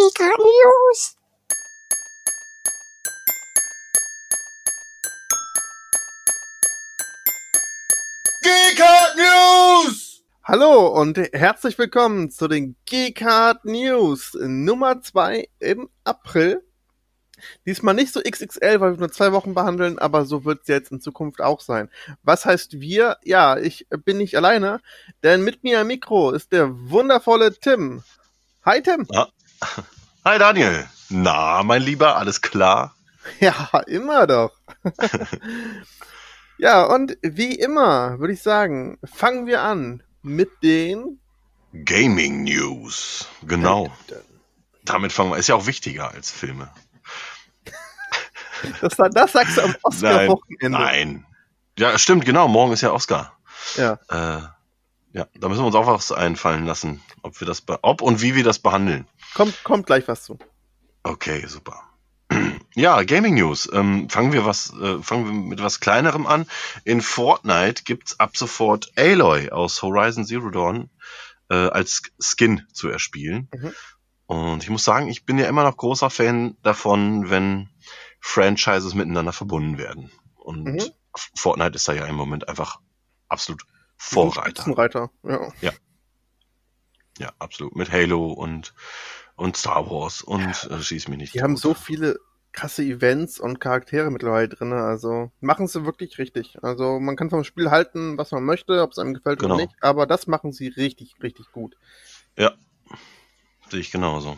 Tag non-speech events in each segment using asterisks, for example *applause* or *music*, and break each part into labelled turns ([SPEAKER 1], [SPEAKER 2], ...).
[SPEAKER 1] GK News.
[SPEAKER 2] G-Card News!
[SPEAKER 3] Hallo und herzlich willkommen zu den G-Card News Nummer 2 im April. Diesmal nicht so XXL, weil wir nur zwei Wochen behandeln, aber so wird es jetzt in Zukunft auch sein. Was heißt wir? Ja, ich bin nicht alleine, denn mit mir am Mikro ist der wundervolle Tim. Hi Tim.
[SPEAKER 2] Ja. *laughs* Hi Daniel. Na, mein Lieber, alles klar? *laughs*
[SPEAKER 3] Ja, immer doch. *laughs* ja, und wie immer würde ich sagen, fangen wir an mit den
[SPEAKER 2] Gaming News. Genau. Damit fangen wir. Ist ja auch wichtiger als Filme.
[SPEAKER 3] Das, das sagst du am Oscar-Wochenende.
[SPEAKER 2] Nein, nein. Ja, stimmt, genau. Morgen ist ja Oscar.
[SPEAKER 3] Ja.
[SPEAKER 2] Äh, ja, da müssen wir uns auch was einfallen lassen, ob wir das, ob und wie wir das behandeln.
[SPEAKER 3] Kommt, kommt gleich was zu.
[SPEAKER 2] Okay, super. *clears throat* Ja, Gaming News. Ähm, fangen wir was, äh, fangen wir mit was kleinerem an. In Fortnite gibt's ab sofort Aloy aus Horizon Zero Dawn äh, als Skin zu erspielen.
[SPEAKER 3] Mhm.
[SPEAKER 2] Und ich muss sagen, ich bin ja immer noch großer Fan davon, wenn Franchises miteinander verbunden werden. Und
[SPEAKER 3] Mhm.
[SPEAKER 2] Fortnite ist da ja im Moment einfach absolut Vorreiter.
[SPEAKER 3] Spitzenreiter, ja.
[SPEAKER 2] Ja, absolut. Mit Halo und, und Star Wars und äh, schieß mich nicht.
[SPEAKER 3] Die haben
[SPEAKER 2] tot.
[SPEAKER 3] so viele krasse Events und Charaktere mittlerweile drin, also machen sie wirklich richtig. Also man kann vom Spiel halten, was man möchte, ob es einem gefällt
[SPEAKER 2] Genau.
[SPEAKER 3] oder nicht, aber das machen sie richtig, richtig gut.
[SPEAKER 2] Ja, sehe ich genauso.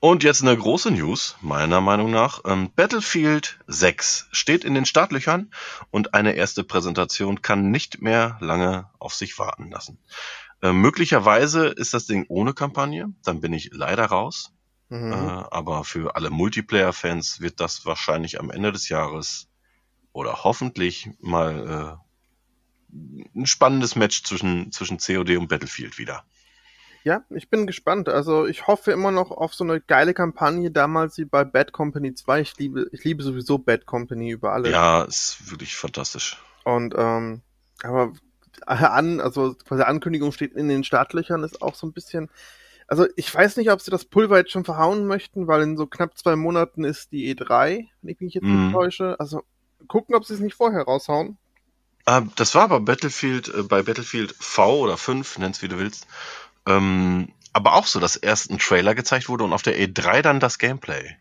[SPEAKER 2] Und jetzt eine große News, meiner Meinung nach. Ähm, Battlefield 6 steht in den Startlöchern und eine erste Präsentation kann nicht mehr lange auf sich warten lassen. Ähm, möglicherweise ist das Ding ohne Kampagne, dann bin ich leider raus.
[SPEAKER 3] Mhm.
[SPEAKER 2] Äh, aber für alle Multiplayer-Fans wird das wahrscheinlich am Ende des Jahres oder hoffentlich mal äh, ein spannendes Match zwischen, zwischen COD und Battlefield wieder.
[SPEAKER 3] Ja, ich bin gespannt. Also ich hoffe immer noch auf so eine geile Kampagne, damals wie bei Bad Company 2. Ich liebe, ich liebe sowieso Bad Company über alles.
[SPEAKER 2] Ja, ist wirklich fantastisch.
[SPEAKER 3] Und ähm, aber an, also quasi Ankündigung steht in den Startlöchern, ist auch so ein bisschen. Also ich weiß nicht, ob sie das Pulver jetzt schon verhauen möchten, weil in so knapp zwei Monaten ist die E3, wenn ich mich jetzt
[SPEAKER 2] Mhm.
[SPEAKER 3] nicht täusche. Also gucken, ob sie es nicht vorher raushauen.
[SPEAKER 2] Ah, das war aber Battlefield, äh, bei Battlefield V oder 5, nenn's wie du willst. Ähm, aber auch so, dass erst ein Trailer gezeigt wurde und auf der E3 dann das Gameplay.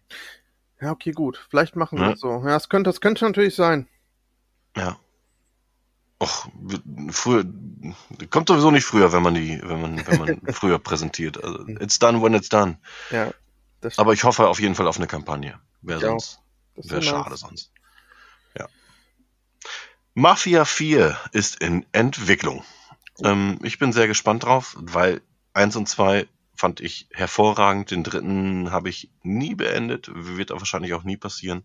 [SPEAKER 3] Ja, okay, gut. Vielleicht machen
[SPEAKER 2] Ja.
[SPEAKER 3] das so. Ja, das könnte, das könnte natürlich sein.
[SPEAKER 2] Ja. Och, früher, kommt sowieso nicht früher, wenn man die, wenn man, wenn man *laughs* früher präsentiert. Also, it's done when it's done.
[SPEAKER 3] Ja.
[SPEAKER 2] Aber ich hoffe auf jeden Fall auf eine Kampagne. Wäre sonst, wäre
[SPEAKER 3] wär
[SPEAKER 2] schade
[SPEAKER 3] nice.
[SPEAKER 2] sonst. Ja. Mafia 4 ist in Entwicklung. Ähm, ich bin sehr gespannt drauf, weil 1 und 2 fand ich hervorragend. Den dritten habe ich nie beendet, wird wahrscheinlich auch nie passieren.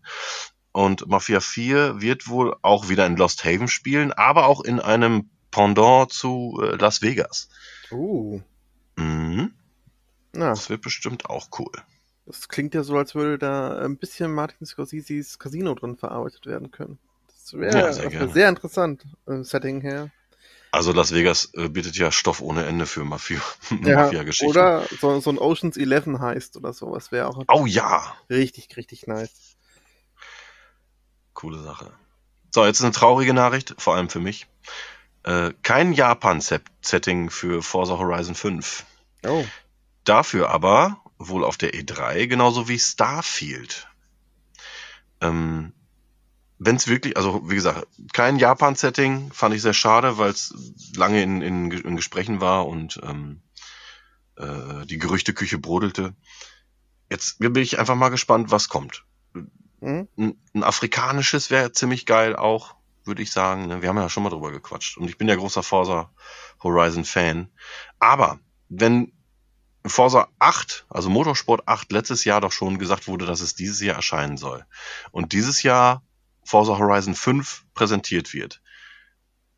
[SPEAKER 2] Und Mafia 4 wird wohl auch wieder in Lost Haven spielen, aber auch in einem Pendant zu äh, Las Vegas.
[SPEAKER 3] Uh.
[SPEAKER 2] Mhm.
[SPEAKER 3] Na,
[SPEAKER 2] Das wird bestimmt auch cool.
[SPEAKER 3] das klingt ja so, als würde da ein bisschen Martin Scorseses Casino drin verarbeitet werden können. Das wäre
[SPEAKER 2] Ja, sehr
[SPEAKER 3] wär sehr interessant, äh, Setting her.
[SPEAKER 2] Also Las Vegas äh, bietet ja Stoff ohne Ende für Mafia- *laughs*
[SPEAKER 3] Ja,
[SPEAKER 2] Mafia-Geschichten.
[SPEAKER 3] oder so, so ein Oceans 11 heißt oder sowas wäre auch
[SPEAKER 2] oh ja,
[SPEAKER 3] richtig, richtig nice.
[SPEAKER 2] Coole Sache. So, jetzt eine traurige Nachricht, vor allem für mich. Äh, kein Japan-Setting für Forza Horizon 5.
[SPEAKER 3] Oh,
[SPEAKER 2] Dafür aber wohl auf der E3, genauso wie Starfield. Ähm, Wenn es wirklich, also wie gesagt, kein Japan-Setting, fand ich sehr schade, weil es lange in, in, in Gesprächen war und ähm, äh, die Gerüchteküche brodelte. Jetzt bin ich einfach mal gespannt, was kommt.
[SPEAKER 3] Hm?
[SPEAKER 2] Ein, ein afrikanisches wäre ziemlich geil auch, würde ich sagen. ne? Wir haben ja schon mal drüber gequatscht. Und ich bin ja großer Forza Horizon Fan. Aber wenn Forza 8, also Motorsport 8, letztes Jahr doch schon gesagt wurde, dass es dieses Jahr erscheinen soll. Und dieses Jahr Forza Horizon 5 präsentiert wird,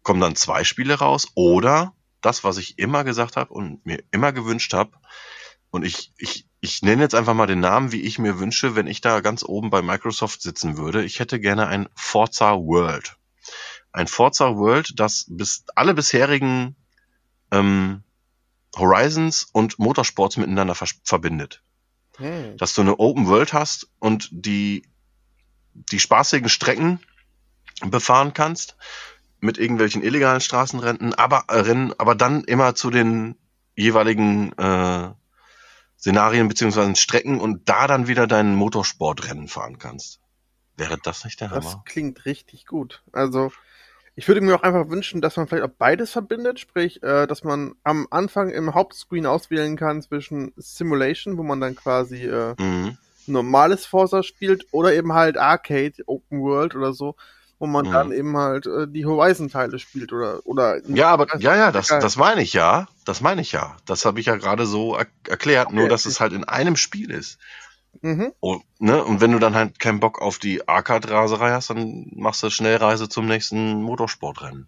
[SPEAKER 2] kommen dann zwei Spiele raus oder das, was ich immer gesagt habe und mir immer gewünscht habe, und ich, ich, ich nenne jetzt einfach mal den Namen, wie ich mir wünsche, wenn ich da ganz oben bei Microsoft sitzen würde. Ich hätte gerne ein Forza World. Ein Forza World, das bis alle bisherigen ähm, Horizons und Motorsports miteinander verbindet. Hm. Dass du eine Open World hast und die, die spaßigen Strecken befahren kannst mit irgendwelchen illegalen Straßenrennen, aber äh, Rennen, aber dann immer zu den jeweiligen äh, Szenarien beziehungsweise Strecken und da dann wieder dein Motorsportrennen fahren kannst. Wäre das nicht der Hammer?
[SPEAKER 3] Das klingt richtig gut. Also ich würde mir auch einfach wünschen, dass man vielleicht auch beides verbindet, sprich, äh, dass man am Anfang im Hauptscreen auswählen kann zwischen Simulation, wo man dann quasi äh, mhm. normales Forza spielt, oder eben halt Arcade, Open World oder so, wo man mhm. dann eben halt äh, die Horizon-Teile spielt oder oder.
[SPEAKER 2] Ja, aber ja, ja, das, das meine ich ja, das meine ich ja. Das habe ich ja gerade so er erklärt, okay, nur dass es halt in einem Spiel ist. Mhm. Und, ne? und wenn du dann halt keinen Bock auf die Arcade-Raserei hast, dann machst du Schnellreise zum nächsten Motorsportrennen.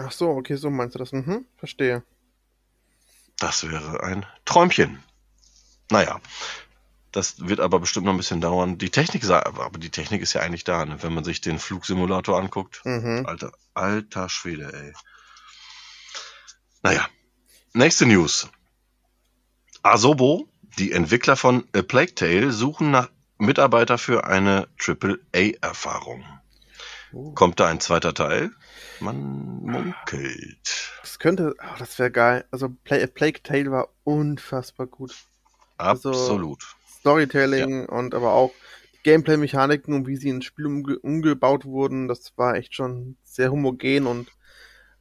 [SPEAKER 3] Ach so, okay, so meinst du das. Mhm, verstehe.
[SPEAKER 2] Das wäre ein Träumchen. Naja, das wird aber bestimmt noch ein bisschen dauern. Die Technik, aber die Technik ist ja eigentlich da, ne? wenn man sich den Flugsimulator anguckt. Mhm. Alter, alter Schwede, ey. Naja, nächste News. Asobo die Entwickler von A Plague Tale suchen nach Mitarbeiter für eine AAA-Erfahrung. Oh. Kommt da ein zweiter Teil? Man munkelt.
[SPEAKER 3] Das könnte, oh, das wäre geil. Also Play, A Plague Tale war unfassbar gut.
[SPEAKER 2] Also, Absolut.
[SPEAKER 3] Storytelling ja. und aber auch Gameplay-Mechaniken und wie sie ins Spiel umge umgebaut wurden, das war echt schon sehr homogen und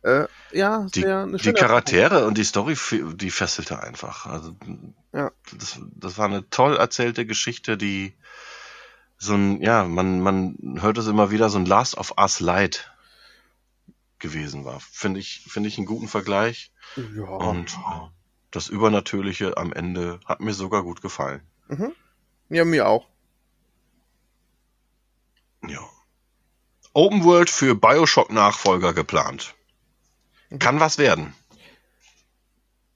[SPEAKER 3] äh, ja,
[SPEAKER 2] die, die Charaktere und die Story, die fesselte einfach. Also, ja. das, das war eine toll erzählte Geschichte, die so ein, ja, man, man hört es immer wieder, so ein Last of Us Light gewesen war. Finde ich, finde ich einen guten Vergleich. Ja. Und das Übernatürliche am Ende hat mir sogar gut gefallen.
[SPEAKER 3] Mhm. Ja, mir auch.
[SPEAKER 2] Ja. Open World für Bioshock-Nachfolger geplant. Kann was werden.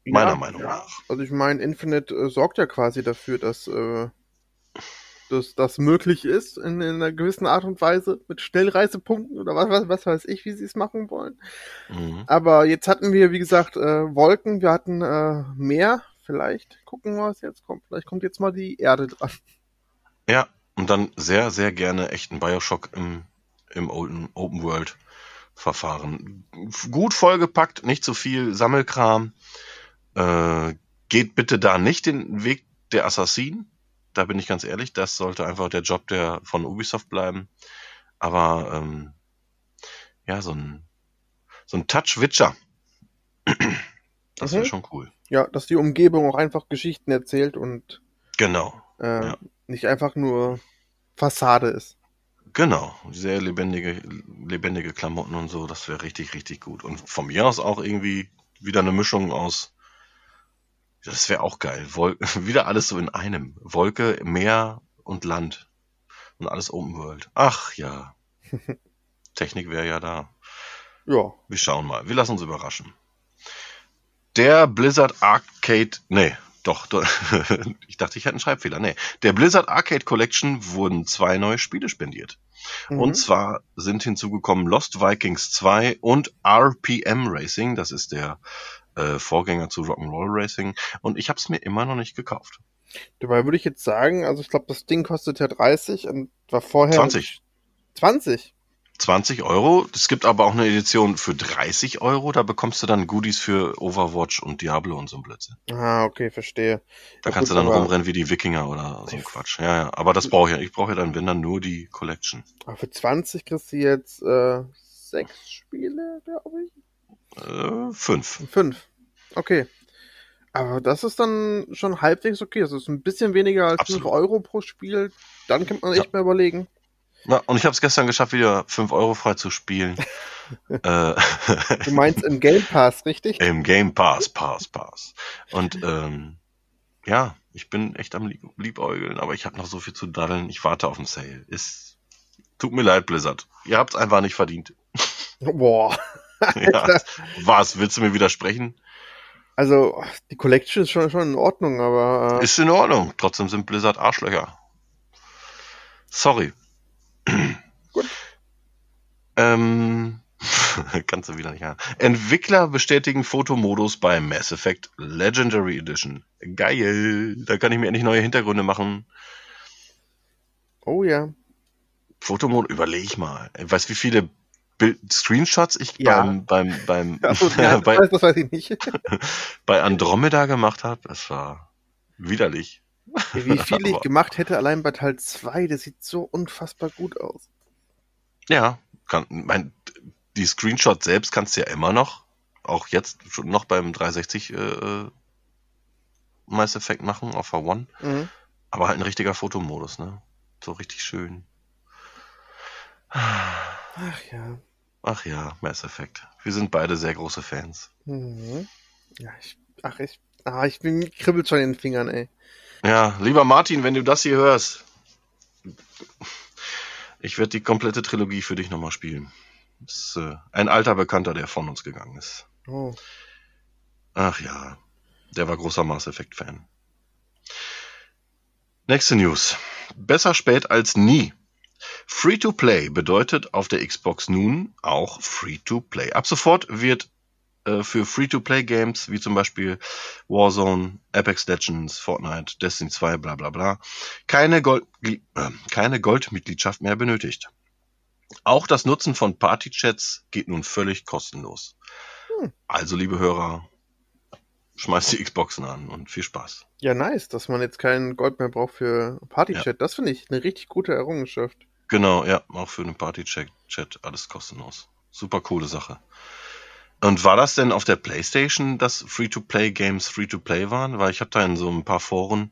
[SPEAKER 2] Meiner ja, Meinung nach.
[SPEAKER 3] Also ich meine, Infinite äh, sorgt ja quasi dafür, dass, äh, dass das möglich ist in, in, einer gewissen Art und Weise mit Schnellreisepunkten oder was, was, was weiß ich, wie sie es machen wollen. Mhm. Aber jetzt hatten wir, wie gesagt, äh, Wolken, wir hatten äh, Meer. Vielleicht gucken wir, was jetzt kommt. Vielleicht kommt jetzt mal die Erde dran.
[SPEAKER 2] Ja, und dann sehr, sehr gerne echten Bioshock im, im Open, Open World. Verfahren. Gut vollgepackt, nicht zu viel Sammelkram. Äh, geht bitte da nicht den Weg der Assassinen. Da bin ich ganz ehrlich, das sollte einfach der Job der von Ubisoft bleiben. Aber ähm, ja, so ein so ein Touch Witcher. *clears throat* Das wäre mhm. schon cool.
[SPEAKER 3] Ja, dass die Umgebung auch einfach Geschichten erzählt und
[SPEAKER 2] genau
[SPEAKER 3] äh, ja. nicht einfach nur Fassade ist.
[SPEAKER 2] Genau, sehr lebendige, lebendige Klamotten und so, das wäre richtig, richtig gut. Und von mir aus auch irgendwie wieder eine Mischung aus, das wäre auch geil. Wol *laughs* wieder alles so in einem. Wolke, Meer und Land. Und alles Open World. Ach ja. *laughs* Technik wäre ja da.
[SPEAKER 3] Ja.
[SPEAKER 2] Wir schauen mal. Wir lassen uns überraschen. Der Blizzard Arcade, nee, doch, *laughs* ich dachte, ich hätte einen Schreibfehler. Nee. Der Blizzard Arcade Collection wurden zwei neue Spiele spendiert. Mhm. Und zwar sind hinzugekommen Lost Vikings 2 und RPM Racing. Das ist der äh, Vorgänger zu Rock'n'Roll Racing. Und ich habe es mir immer noch nicht gekauft.
[SPEAKER 3] Dabei würde ich jetzt sagen, also ich glaube, das Ding kostet ja 30 und war vorher.
[SPEAKER 2] 20.
[SPEAKER 3] 20?
[SPEAKER 2] 20 Euro. Es gibt aber auch eine Edition für 30 Euro. Da bekommst du dann Goodies für Overwatch und Diablo und so ein Blödsinn.
[SPEAKER 3] Ah, okay, verstehe.
[SPEAKER 2] Da ja, kannst gut, du dann rumrennen wie die Wikinger oder so ein Quatsch. Ja, ja. Aber das brauche ich ja. Ich brauche ja dann, wenn dann nur die Collection.
[SPEAKER 3] Aber für 20 kriegst du jetzt äh, sechs Spiele, glaube
[SPEAKER 2] ich. Äh, fünf.
[SPEAKER 3] Fünf. Okay. Aber das ist dann schon halbwegs okay. Das ist ein bisschen weniger als Absolut. 5 Euro pro Spiel. Dann kann man echt ja. mal überlegen.
[SPEAKER 2] Na, und ich habe es gestern geschafft, wieder 5 Euro frei zu spielen. *laughs*
[SPEAKER 3] äh, du meinst im Game Pass, richtig?
[SPEAKER 2] Im Game Pass, Pass, Pass. Und ähm, ja, ich bin echt am Lieb Liebäugeln, aber ich habe noch so viel zu daddeln. Ich warte auf den Sale. Ist, tut mir leid, Blizzard. Ihr habt's einfach nicht verdient.
[SPEAKER 3] Boah. *laughs*
[SPEAKER 2] ja, was? Willst du mir widersprechen?
[SPEAKER 3] Also, die Collection ist schon, schon in Ordnung, aber.
[SPEAKER 2] Äh ist in Ordnung. Trotzdem sind Blizzard Arschlöcher. Sorry. *clears throat*
[SPEAKER 3] Gut.
[SPEAKER 2] Ähm, *laughs* Kannst du wieder nicht haben. Entwickler bestätigen Fotomodus bei Mass Effect Legendary Edition. Geil. Da kann ich mir endlich neue Hintergründe machen.
[SPEAKER 3] Oh ja.
[SPEAKER 2] Fotomodus, überlege ich mal. Weißt du, wie viele Bild Screenshots ich
[SPEAKER 3] Ja.
[SPEAKER 2] beim, beim, beim,
[SPEAKER 3] Also, *laughs* ja,
[SPEAKER 2] bei,
[SPEAKER 3] das weiß ich nicht. *laughs*
[SPEAKER 2] bei Andromeda gemacht habe? Das war widerlich.
[SPEAKER 3] Wie viel ich gemacht hätte, allein bei Teil 2, das sieht so unfassbar gut aus.
[SPEAKER 2] Ja, kann, mein, die Screenshots selbst kannst du ja immer noch, auch jetzt schon noch beim 360 äh, äh, Mass Effect machen auf V1,
[SPEAKER 3] Mhm.
[SPEAKER 2] aber halt ein richtiger Fotomodus, ne? So richtig schön.
[SPEAKER 3] Ach ja.
[SPEAKER 2] Ach ja, Mass Effect. Wir sind beide sehr große Fans.
[SPEAKER 3] Mhm. Ja, ich, ach, ich, ah, ich bin, kribbelt schon in den Fingern, ey.
[SPEAKER 2] Ja, lieber Martin, wenn du das hier hörst, ich werde die komplette Trilogie für dich nochmal spielen. Das ist äh, ein alter Bekannter, der von uns gegangen ist.
[SPEAKER 3] Oh.
[SPEAKER 2] Ach ja, der war großer Mass Effect Fan. Nächste News. Besser spät als nie. Free-to-Play bedeutet auf der Xbox nun auch Free-to-Play. Ab sofort wird äh, für Free-to-Play-Games wie zum Beispiel Warzone, Apex Legends, Fortnite, Destiny 2, bla bla bla, keine, Gold, äh, keine Goldmitgliedschaft mehr benötigt. Auch das Nutzen von Partychats geht nun völlig kostenlos.
[SPEAKER 3] Hm.
[SPEAKER 2] Also, liebe Hörer, schmeißt die Xboxen an und viel Spaß.
[SPEAKER 3] Ja, nice, dass man jetzt kein Gold mehr braucht für Partychat. Das finde ich eine richtig gute Errungenschaft.
[SPEAKER 2] Genau, ja, auch für den Party-Chat Chat, alles kostenlos. Super coole Sache. Und war das denn auf der Playstation, dass Free-to-Play-Games Free-to-Play waren? Weil ich habe da in so ein paar Foren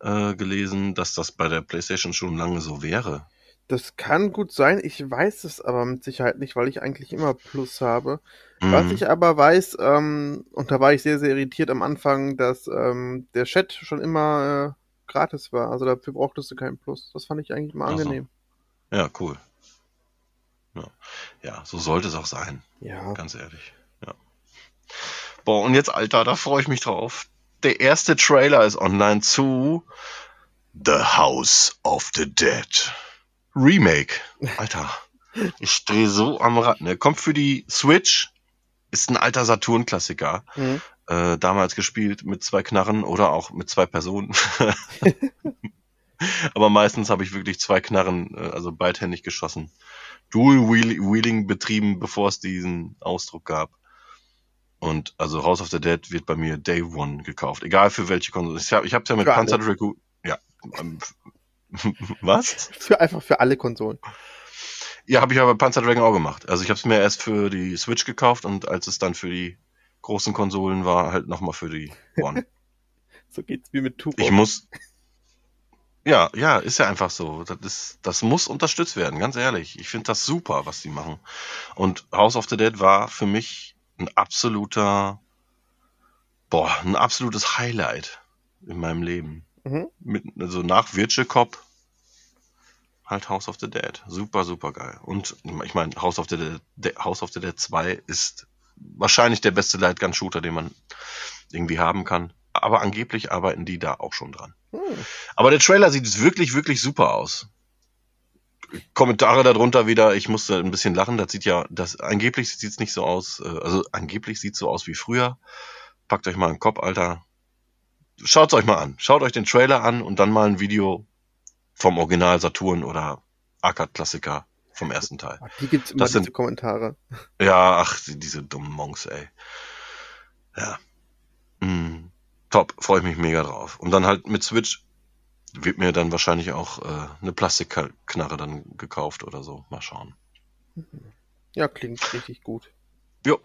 [SPEAKER 2] äh, gelesen, dass das bei der Playstation schon lange so wäre.
[SPEAKER 3] Das kann gut sein, ich weiß es aber mit Sicherheit nicht, weil ich eigentlich immer Plus habe. Was
[SPEAKER 2] Mhm.
[SPEAKER 3] ich aber weiß, ähm, und da war ich sehr, sehr irritiert am Anfang, dass ähm, der Chat schon immer äh, gratis war. Also dafür brauchtest du keinen Plus. Das fand ich eigentlich immer
[SPEAKER 2] Ach so.
[SPEAKER 3] angenehm.
[SPEAKER 2] Ja, cool. Ja. ja, so sollte es auch sein,
[SPEAKER 3] Ja.
[SPEAKER 2] ganz ehrlich. Ja. Boah, und jetzt, Alter, da freue ich mich drauf. Der erste Trailer ist online zu The House of the Dead. Remake. Alter, *laughs* ich stehe so am Rad. Ne? Kommt für die Switch, ist ein alter Saturn-Klassiker.
[SPEAKER 3] Mhm.
[SPEAKER 2] Äh, damals gespielt mit zwei Knarren oder auch mit zwei Personen. *laughs* *laughs* Aber meistens habe ich wirklich zwei Knarren, äh, also beidhändig geschossen. Dual Wheel Wheeling betrieben, bevor es diesen Ausdruck gab. Und also House of the Dead wird bei mir Day One gekauft. Egal für welche Konsole. Ich habe ich hab's ja mit. Panzer Dragoon. Ja. *laughs* Was?
[SPEAKER 3] Für einfach für alle Konsolen.
[SPEAKER 2] Ja, habe ich aber Panzer Dragon auch gemacht. Also ich habe es mir erst für die Switch gekauft und als es dann für die großen Konsolen war, halt nochmal für die One. *laughs*
[SPEAKER 3] So geht's wie mit Turbo.
[SPEAKER 2] Ich muss. Ja, ja, ist ja einfach so. Das, ist, das muss unterstützt werden, ganz ehrlich. Ich finde das super, was die machen. Und House of the Dead war für mich ein absoluter, boah, ein absolutes Highlight in meinem Leben.
[SPEAKER 3] Mhm.
[SPEAKER 2] Mit, also nach Virtual Cop halt House of the Dead. Super, super geil. Und ich meine, House of the Dead, De- House of the Dead 2 ist wahrscheinlich der beste Lightgun-Shooter, den man irgendwie haben kann. Aber angeblich arbeiten die da auch schon dran.
[SPEAKER 3] Hm.
[SPEAKER 2] Aber der Trailer sieht wirklich, wirklich super aus. Kommentare darunter wieder, ich musste ein bisschen lachen, das sieht ja, das angeblich sieht's nicht so aus, äh, also angeblich sieht's so aus wie früher. Packt euch mal einen Kopf, Alter. Schaut's euch mal an. Schaut euch den Trailer an und dann mal ein Video vom Original Saturn oder Arcade-Klassiker vom ersten Teil.
[SPEAKER 3] Ach, Die gibt's immer
[SPEAKER 2] Das sind-
[SPEAKER 3] diese Kommentare.
[SPEAKER 2] Ja, ach, die- diese dummen Monks, ey. Ja. Mm, top, freue ich mich mega drauf. Und dann halt mit Switch wird mir dann wahrscheinlich auch äh, eine Plastikknarre dann gekauft oder so. Mal schauen.
[SPEAKER 3] Ja, klingt richtig gut.
[SPEAKER 2] Jo.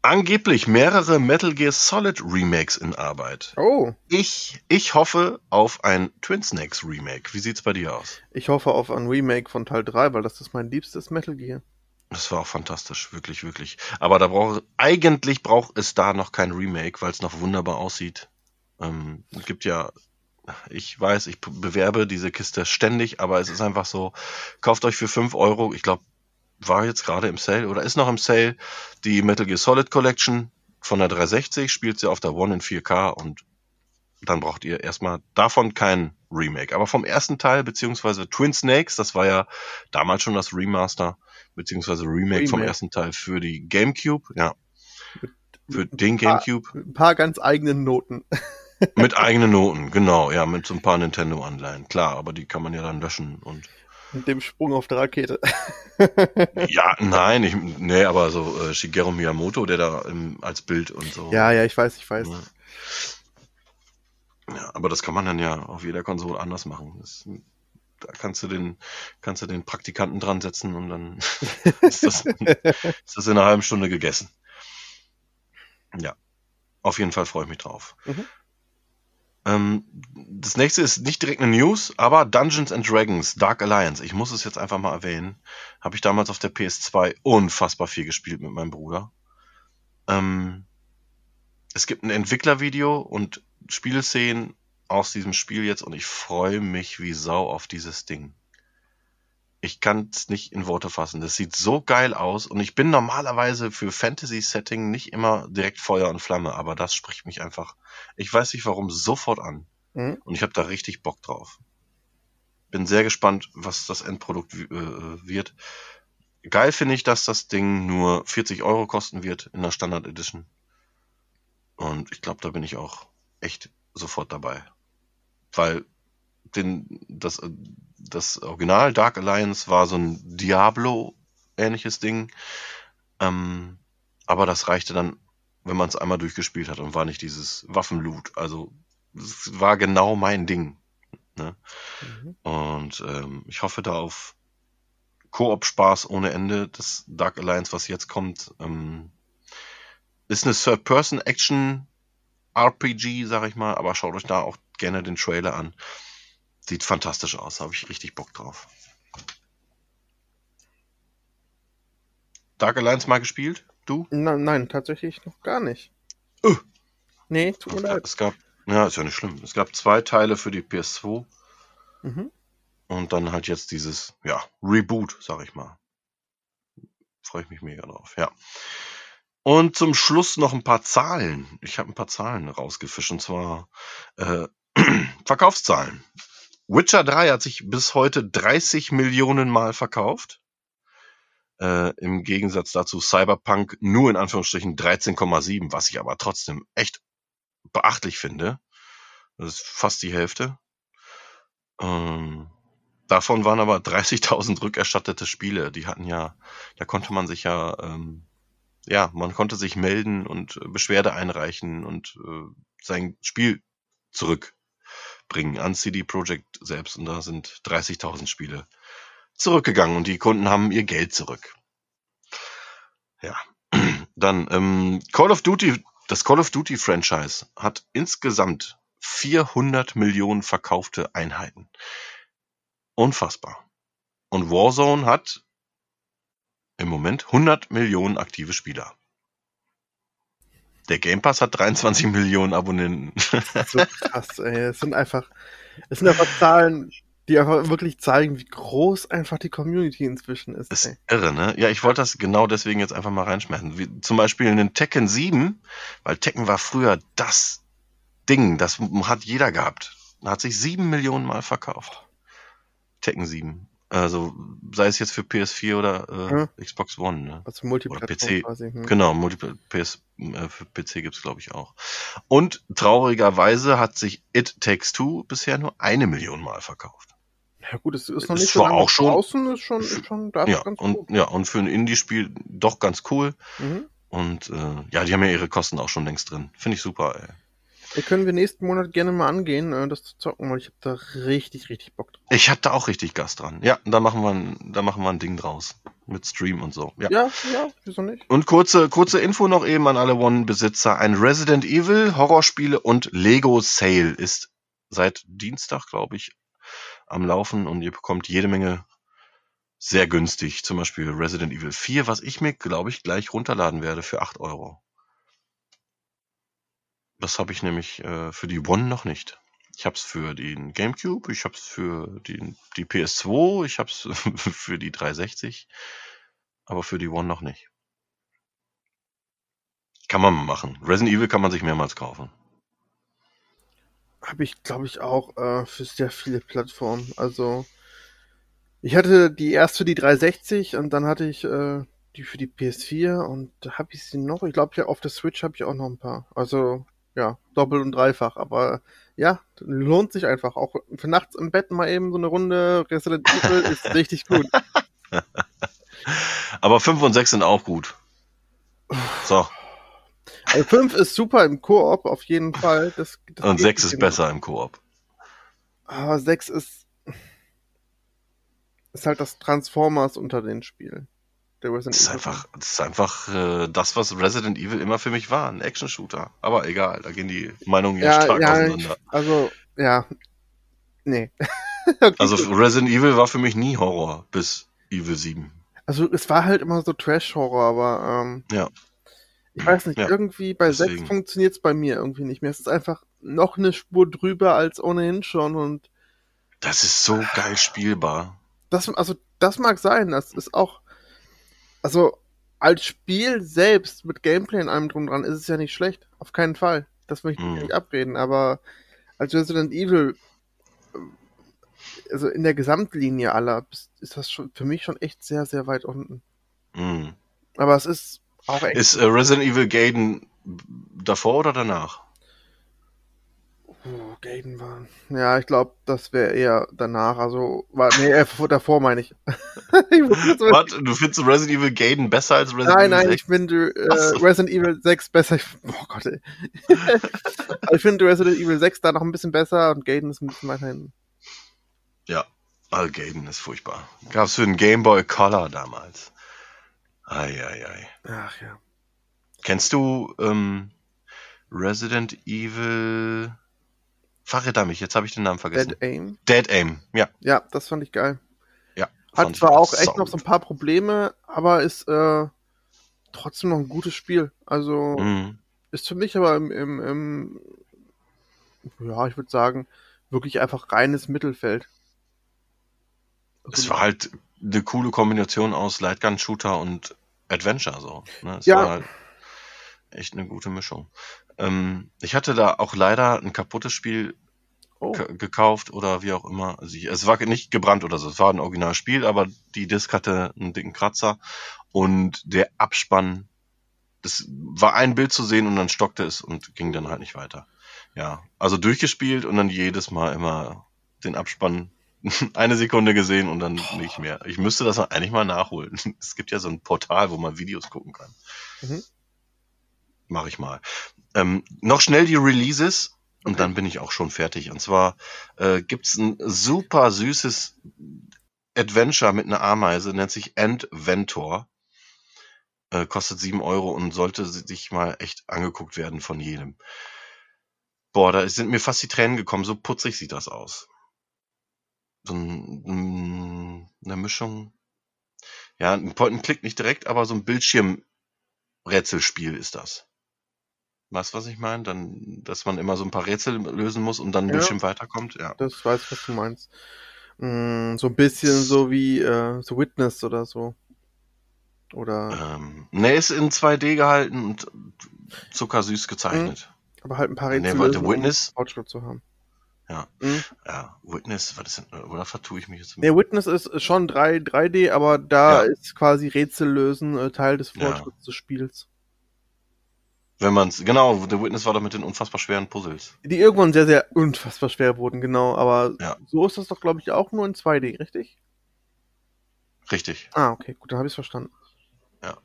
[SPEAKER 2] Angeblich mehrere Metal Gear Solid Remakes in Arbeit.
[SPEAKER 3] Oh,
[SPEAKER 2] Ich, ich hoffe auf ein Twin Snakes Remake. Wie sieht's bei dir aus?
[SPEAKER 3] ich hoffe auf ein Remake von Teil 3, weil das ist mein liebstes Metal Gear.
[SPEAKER 2] Das war auch fantastisch, wirklich, wirklich. Aber da braucht eigentlich braucht es da noch kein Remake, weil es noch wunderbar aussieht. Ähm, es gibt ja, ich weiß, ich bewerbe diese Kiste ständig, aber es ist einfach so, kauft euch für 5 Euro, ich glaube, war jetzt gerade im Sale oder ist noch im Sale, die Metal Gear Solid Collection von der 360, spielt sie auf der One in 4K und dann braucht ihr erstmal davon kein Remake. Aber vom ersten Teil, beziehungsweise Twin Snakes, das war ja damals schon das Remaster, beziehungsweise Remake, vom
[SPEAKER 3] Remake.
[SPEAKER 2] ersten Teil für die GameCube, ja. Für den GameCube
[SPEAKER 3] Mit ein paar ganz eigenen Noten. *laughs*
[SPEAKER 2] mit eigenen *laughs* Noten, genau, ja, mit so ein paar Nintendo-Anleihen, klar, aber die kann man ja dann löschen und
[SPEAKER 3] Mit dem Sprung auf der Rakete. *laughs*
[SPEAKER 2] ja, nein, ich, nee, aber so äh, Shigeru Miyamoto, der da ähm, als Bild und so.
[SPEAKER 3] Ja, ja, ich weiß, ich weiß.
[SPEAKER 2] Ja. Ja, aber das kann man dann ja auf jeder Konsole anders machen. Das, da kannst du den, kannst du den Praktikanten dran setzen und dann *laughs* ist, das, ist das in einer halben Stunde gegessen. Ja, auf jeden Fall freue ich mich drauf.
[SPEAKER 3] Mhm.
[SPEAKER 2] Ähm, das nächste ist nicht direkt eine News, aber Dungeons and Dragons Dark Alliance. Ich muss es jetzt einfach mal erwähnen. Habe ich damals auf der PS2 unfassbar viel gespielt mit meinem Bruder. Ähm, es gibt ein Entwicklervideo und Spielszenen aus diesem Spiel jetzt und ich freue mich wie Sau auf dieses Ding. Ich kann es nicht in Worte fassen. Das sieht so geil aus und ich bin normalerweise für Fantasy-Setting nicht immer direkt Feuer und Flamme, aber das spricht mich einfach, ich weiß nicht warum, sofort an.
[SPEAKER 3] Mhm.
[SPEAKER 2] Und ich habe da richtig Bock drauf. Bin sehr gespannt, was das Endprodukt äh, wird. Geil finde ich, dass das Ding nur 40 Euro kosten wird in der Standard Edition. Und ich glaube, da bin ich auch echt sofort dabei. Weil den, das, das Original Dark Alliance war so ein Diablo-ähnliches Ding. Ähm, aber das reichte dann, wenn man es einmal durchgespielt hat und war nicht dieses Waffenloot. Also es war genau mein Ding. Ne?
[SPEAKER 3] Mhm.
[SPEAKER 2] Und ähm, ich hoffe da auf Koop-Spaß ohne Ende. Das Dark Alliance, was jetzt kommt, ähm, ist eine Third-Person-Action-RPG, sag ich mal, aber schaut euch da auch gerne den Trailer an. Sieht fantastisch aus, habe ich richtig Bock drauf. Dark Alliance mal gespielt? Du?
[SPEAKER 3] Nein, nein, tatsächlich noch gar nicht.
[SPEAKER 2] Uh.
[SPEAKER 3] Nee, tut mir leid.
[SPEAKER 2] Es gab, ja, ist ja nicht schlimm. Es gab zwei Teile für die PS2
[SPEAKER 3] Mhm.
[SPEAKER 2] und dann halt jetzt dieses, ja, Reboot, sag ich mal. Freue ich mich mega drauf, ja. Und zum Schluss noch ein paar Zahlen. Ich habe ein paar Zahlen rausgefischt und zwar äh, *clears throat* Verkaufszahlen. Witcher 3 hat sich bis heute 30 Millionen Mal verkauft. Äh, Im Gegensatz dazu Cyberpunk nur in Anführungsstrichen 13,7, was ich aber trotzdem echt beachtlich finde. Das ist fast die Hälfte. Ähm, davon waren aber 30.000 rückerstattete Spiele. Die hatten ja, da konnte man sich ja, ähm, ja, man konnte sich melden und äh, Beschwerde einreichen und äh, sein Spiel zurückbringen an CD Projekt selbst. Und da sind 30.000 Spiele zurückgegangen und die Kunden haben ihr Geld zurück. Ja, *clears throat* dann ähm, Call of Duty, das Call of Duty Franchise hat insgesamt 400 Millionen verkaufte Einheiten. Unfassbar. Und Warzone hat im Moment 100 Millionen aktive Spieler. Der Game Pass hat 23 *laughs* Millionen Abonnenten.
[SPEAKER 3] So krass, ey. Es sind einfach, es sind einfach Zahlen, die einfach wirklich zeigen, wie groß einfach die Community inzwischen ist.
[SPEAKER 2] ist
[SPEAKER 3] Ey.
[SPEAKER 2] irre, ne? Ja, ich wollte das genau deswegen jetzt einfach mal reinschmeißen. Wie zum Beispiel in den Tekken 7, weil Tekken war früher das Ding, das hat jeder gehabt. Hat sich sieben Millionen Mal verkauft. Tekken 7. Also sei es jetzt für PS4 oder äh, Xbox One, ne?
[SPEAKER 3] Also Multiplattform
[SPEAKER 2] PC.
[SPEAKER 3] quasi. Hm.
[SPEAKER 2] Genau, Multiple PS, äh, für PC gibt's glaube ich auch. Und traurigerweise hat sich It Takes Two bisher nur eine Million Mal verkauft.
[SPEAKER 3] Ja gut, es ist noch
[SPEAKER 2] Ist
[SPEAKER 3] nicht so
[SPEAKER 2] zwar
[SPEAKER 3] lange
[SPEAKER 2] auch schon-
[SPEAKER 3] draußen, ist schon, ist schon da
[SPEAKER 2] Ja,
[SPEAKER 3] ganz
[SPEAKER 2] und
[SPEAKER 3] gut.
[SPEAKER 2] ja, und für ein Indie-Spiel doch ganz cool.
[SPEAKER 3] Mhm.
[SPEAKER 2] Und äh, ja, die haben ja ihre Kosten auch schon längst drin. Finde ich super, ey.
[SPEAKER 3] Da können wir nächsten Monat gerne mal angehen, äh, das zu zocken, weil ich habe da richtig, richtig Bock drauf.
[SPEAKER 2] Ich hatte auch richtig Gas dran. Ja, da machen wir ein, da machen wir ein Ding draus. Mit Stream und so. Ja.
[SPEAKER 3] Ja, ja, wieso nicht?
[SPEAKER 2] Und kurze, kurze Info noch eben an alle One-Besitzer. Ein Resident Evil, Horrorspiele und Lego Sale ist seit Dienstag, glaube ich, am Laufen und ihr bekommt jede Menge sehr günstig. Zum Beispiel Resident Evil 4, was ich mir, glaube ich, gleich runterladen werde für 8 Euro. Das habe ich nämlich äh, für die One noch nicht. Ich habe es für den GameCube, ich habe es für die, die PS2, ich habe es *laughs* für die 360, aber für die One noch nicht. Kann man machen. Resident Evil kann man sich mehrmals kaufen.
[SPEAKER 3] Habe ich, glaube ich, auch äh, für sehr viele Plattformen. Also Ich hatte die erst für die 360 und dann hatte ich äh, die für die PS4 und da habe ich sie noch. Ich glaube, ja, auf der Switch habe ich auch noch ein paar. Also ja, doppelt und dreifach. Aber ja, lohnt sich einfach. Auch für nachts im Bett mal eben so eine Runde Resident Evil ist *laughs* richtig gut. *laughs*
[SPEAKER 2] Aber 5 und 6 sind auch gut. So.
[SPEAKER 3] Also 5 ist super im Koop, auf jeden Fall. Das, das
[SPEAKER 2] Und
[SPEAKER 3] geht
[SPEAKER 2] 6
[SPEAKER 3] nicht
[SPEAKER 2] ist besser im Koop.
[SPEAKER 3] Aber 6 ist, ist halt das Transformers unter den Spielen. Der Resident
[SPEAKER 2] Das ist
[SPEAKER 3] Evil.
[SPEAKER 2] einfach, das ist einfach äh, das, was Resident Evil immer für mich war, ein Action-Shooter. Aber egal, da gehen die Meinungen ja, stark
[SPEAKER 3] ja,
[SPEAKER 2] auseinander.
[SPEAKER 3] ich, also, ja. Nee. *laughs* okay,
[SPEAKER 2] Also
[SPEAKER 3] gut.
[SPEAKER 2] Resident Evil war für mich nie Horror bis Evil 7.
[SPEAKER 3] also es war halt immer so Trash-Horror, aber ähm,
[SPEAKER 2] Ja.
[SPEAKER 3] ich weiß nicht,
[SPEAKER 2] Ja,
[SPEAKER 3] irgendwie bei 6
[SPEAKER 2] deswegen.
[SPEAKER 3] funktioniert es bei mir irgendwie nicht mehr. Es ist einfach noch eine Spur drüber als ohnehin schon und
[SPEAKER 2] Das ist so geil spielbar.
[SPEAKER 3] das, also, das mag sein. Das ist auch, also, als Spiel selbst mit Gameplay in allem drum dran ist es ja nicht schlecht. Auf keinen Fall. Das möchte ich
[SPEAKER 2] Mhm.
[SPEAKER 3] nicht abreden. Aber als Resident Evil, äh, also in der Gesamtlinie aller, ist das schon für mich schon echt sehr, sehr weit unten.
[SPEAKER 2] Mhm.
[SPEAKER 3] Aber es ist auch echt.
[SPEAKER 2] Ist äh, Resident Evil Gaiden davor oder danach?
[SPEAKER 3] Oh, Gaiden war. Ja, ich glaube, das wäre eher danach. Also, war, nee, äh, vor- davor meine ich. *laughs* ich
[SPEAKER 2] Warte, du findest Resident Evil Gaiden besser als Resident
[SPEAKER 3] Nein,
[SPEAKER 2] Evil
[SPEAKER 3] nein,
[SPEAKER 2] 6?
[SPEAKER 3] ich finde äh,
[SPEAKER 2] so.
[SPEAKER 3] Resident Evil 6 besser. Ich, oh Gott, ey. Aber *laughs* ich finde Resident Evil 6 da noch ein bisschen besser und Gaiden ist ein bisschen weiter hinten.
[SPEAKER 2] Ja, Al Gaiden ist furchtbar. Gab's für den Game Boy Color damals. Eieiei.
[SPEAKER 3] Ach ja.
[SPEAKER 2] Kennst du ähm, Resident Evil? Verräter mich, jetzt habe ich den Namen vergessen.
[SPEAKER 3] Dead Aim.
[SPEAKER 2] Dead Aim, ja.
[SPEAKER 3] Ja, das fand ich geil.
[SPEAKER 2] ja
[SPEAKER 3] Hat zwar auch echt noch so ein paar Probleme, aber ist äh, trotzdem noch ein gutes Spiel. Also
[SPEAKER 2] Mhm.
[SPEAKER 3] ist für mich aber im, im, im ja, ich würde sagen, wirklich einfach reines Mittelfeld. Also,
[SPEAKER 2] Es war halt eine coole Kombination aus Lightgun-Shooter und Adventure so. Ne? Es
[SPEAKER 3] Ja.
[SPEAKER 2] war halt echt eine gute Mischung. Ähm, ich hatte da auch leider ein kaputtes Spiel
[SPEAKER 3] oh,
[SPEAKER 2] gekauft oder wie auch immer. Also ich, es war nicht gebrannt oder so, es war ein Originalspiel, aber die Disc hatte einen dicken Kratzer und der Abspann, das war ein Bild zu sehen und dann stockte es und ging dann halt nicht weiter. Ja, also durchgespielt und dann jedes Mal immer den Abspann *laughs* eine Sekunde gesehen und dann nicht mehr. Ich müsste das eigentlich mal nachholen. *laughs* Es gibt ja so ein Portal, wo man Videos gucken kann.
[SPEAKER 3] Mhm.
[SPEAKER 2] Mache ich mal. Ähm, noch schnell die Releases und
[SPEAKER 3] Okay.
[SPEAKER 2] dann bin ich auch schon fertig. Und zwar äh, gibt's ein super süßes Adventure mit einer Ameise, nennt sich Endventor. Äh, kostet sieben Euro und sollte sich mal echt angeguckt werden von jedem. Boah, da sind mir fast die Tränen gekommen, so putzig sieht das aus. So ein, ein, eine Mischung. Ja, ein Point-and-Click nicht direkt, aber so ein Bildschirmrätselspiel ist das. Weißt du, was ich meine? Dann, dass man immer so ein paar Rätsel lösen muss und dann ein
[SPEAKER 3] Ja.
[SPEAKER 2] Bildschirm weiterkommt. Ja.
[SPEAKER 3] das weiß ich, was du meinst. Mm, so ein bisschen so wie äh, The Witness oder so. Oder
[SPEAKER 2] Ähm, ne, ist in 2D gehalten und zuckersüß gezeichnet.
[SPEAKER 3] aber halt ein paar
[SPEAKER 2] Nee,
[SPEAKER 3] Rätsel
[SPEAKER 2] warte,
[SPEAKER 3] lösen, um
[SPEAKER 2] Witness?
[SPEAKER 3] Fortschritt zu haben.
[SPEAKER 2] Ja.
[SPEAKER 3] Mhm.
[SPEAKER 2] Ja, Witness, was ist denn, oder vertue ich mich jetzt?
[SPEAKER 3] Nee, Witness ist schon 3, 3D, aber da
[SPEAKER 2] Ja.
[SPEAKER 3] ist quasi Rätsel lösen äh, Teil des
[SPEAKER 2] Ja.
[SPEAKER 3] Fortschritts des Spiels.
[SPEAKER 2] Wenn man's, genau, The Witness war doch mit den unfassbar schweren Puzzles.
[SPEAKER 3] Die irgendwann sehr, sehr unfassbar schwer wurden, genau. Aber
[SPEAKER 2] Ja.
[SPEAKER 3] so ist das doch, glaube ich, auch nur in 2D, richtig?
[SPEAKER 2] Richtig.
[SPEAKER 3] Ah, okay, gut, dann habe ich verstanden.
[SPEAKER 2] Ja.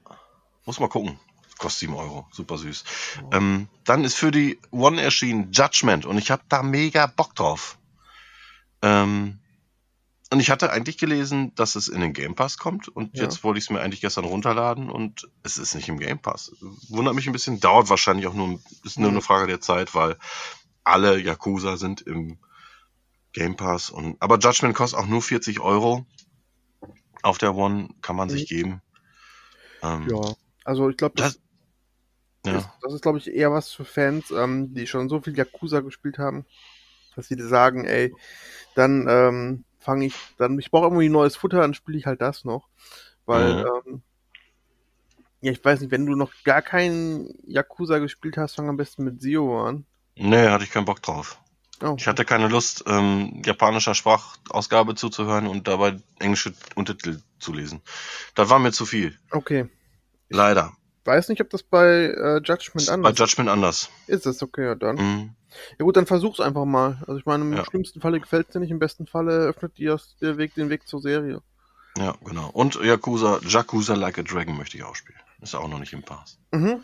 [SPEAKER 2] Muss mal gucken. Kostet 7 Euro. Super süß.
[SPEAKER 3] Oh.
[SPEAKER 2] Ähm, dann ist für die One erschienen Judgment und ich habe da mega Bock drauf. Ähm, und ich hatte eigentlich gelesen, dass es in den Game Pass kommt und
[SPEAKER 3] Ja.
[SPEAKER 2] jetzt wollte ich es mir eigentlich gestern runterladen und es ist nicht im Game Pass. Wundert mich ein bisschen, dauert wahrscheinlich auch nur, ist nur
[SPEAKER 3] Mhm.
[SPEAKER 2] eine Frage der Zeit, weil alle Yakuza sind im Game Pass und, aber Judgment kostet auch nur 40 Euro. Auf der One kann man sich
[SPEAKER 3] Mhm.
[SPEAKER 2] geben. Ähm,
[SPEAKER 3] Ja, also ich glaube, das,
[SPEAKER 2] ja.
[SPEAKER 3] ist, das ist, glaube ich, eher was für Fans, ähm, die schon so viel Yakuza gespielt haben, dass sie sagen, ey, dann ähm, fange ich, dann, ich brauche irgendwie neues Futter, dann spiele ich halt das noch. Weil,
[SPEAKER 2] Mhm.
[SPEAKER 3] ähm, ja, ich weiß nicht, wenn du noch gar keinen Yakuza gespielt hast, fang am besten mit Zio an.
[SPEAKER 2] Nee, hatte ich keinen Bock drauf. Oh. Ich hatte keine Lust, ähm, japanischer Sprachausgabe zuzuhören und dabei englische Untertitel zu lesen. Das war mir zu viel.
[SPEAKER 3] Okay.
[SPEAKER 2] Leider.
[SPEAKER 3] Weiß nicht, ob das bei äh, Judgment
[SPEAKER 2] anders ist. Bei Judgment anders.
[SPEAKER 3] Ist es, okay, ja dann. Mhm. Ja gut, dann versuch's einfach mal. Also ich meine, im ja. schlimmsten Falle gefällt es dir nicht, im besten Falle öffnet dir der Weg den Weg zur Serie.
[SPEAKER 2] Ja, genau. Und Yakuza, Yakuza Like a Dragon möchte ich auch spielen. Ist auch noch nicht im Pass. Mhm.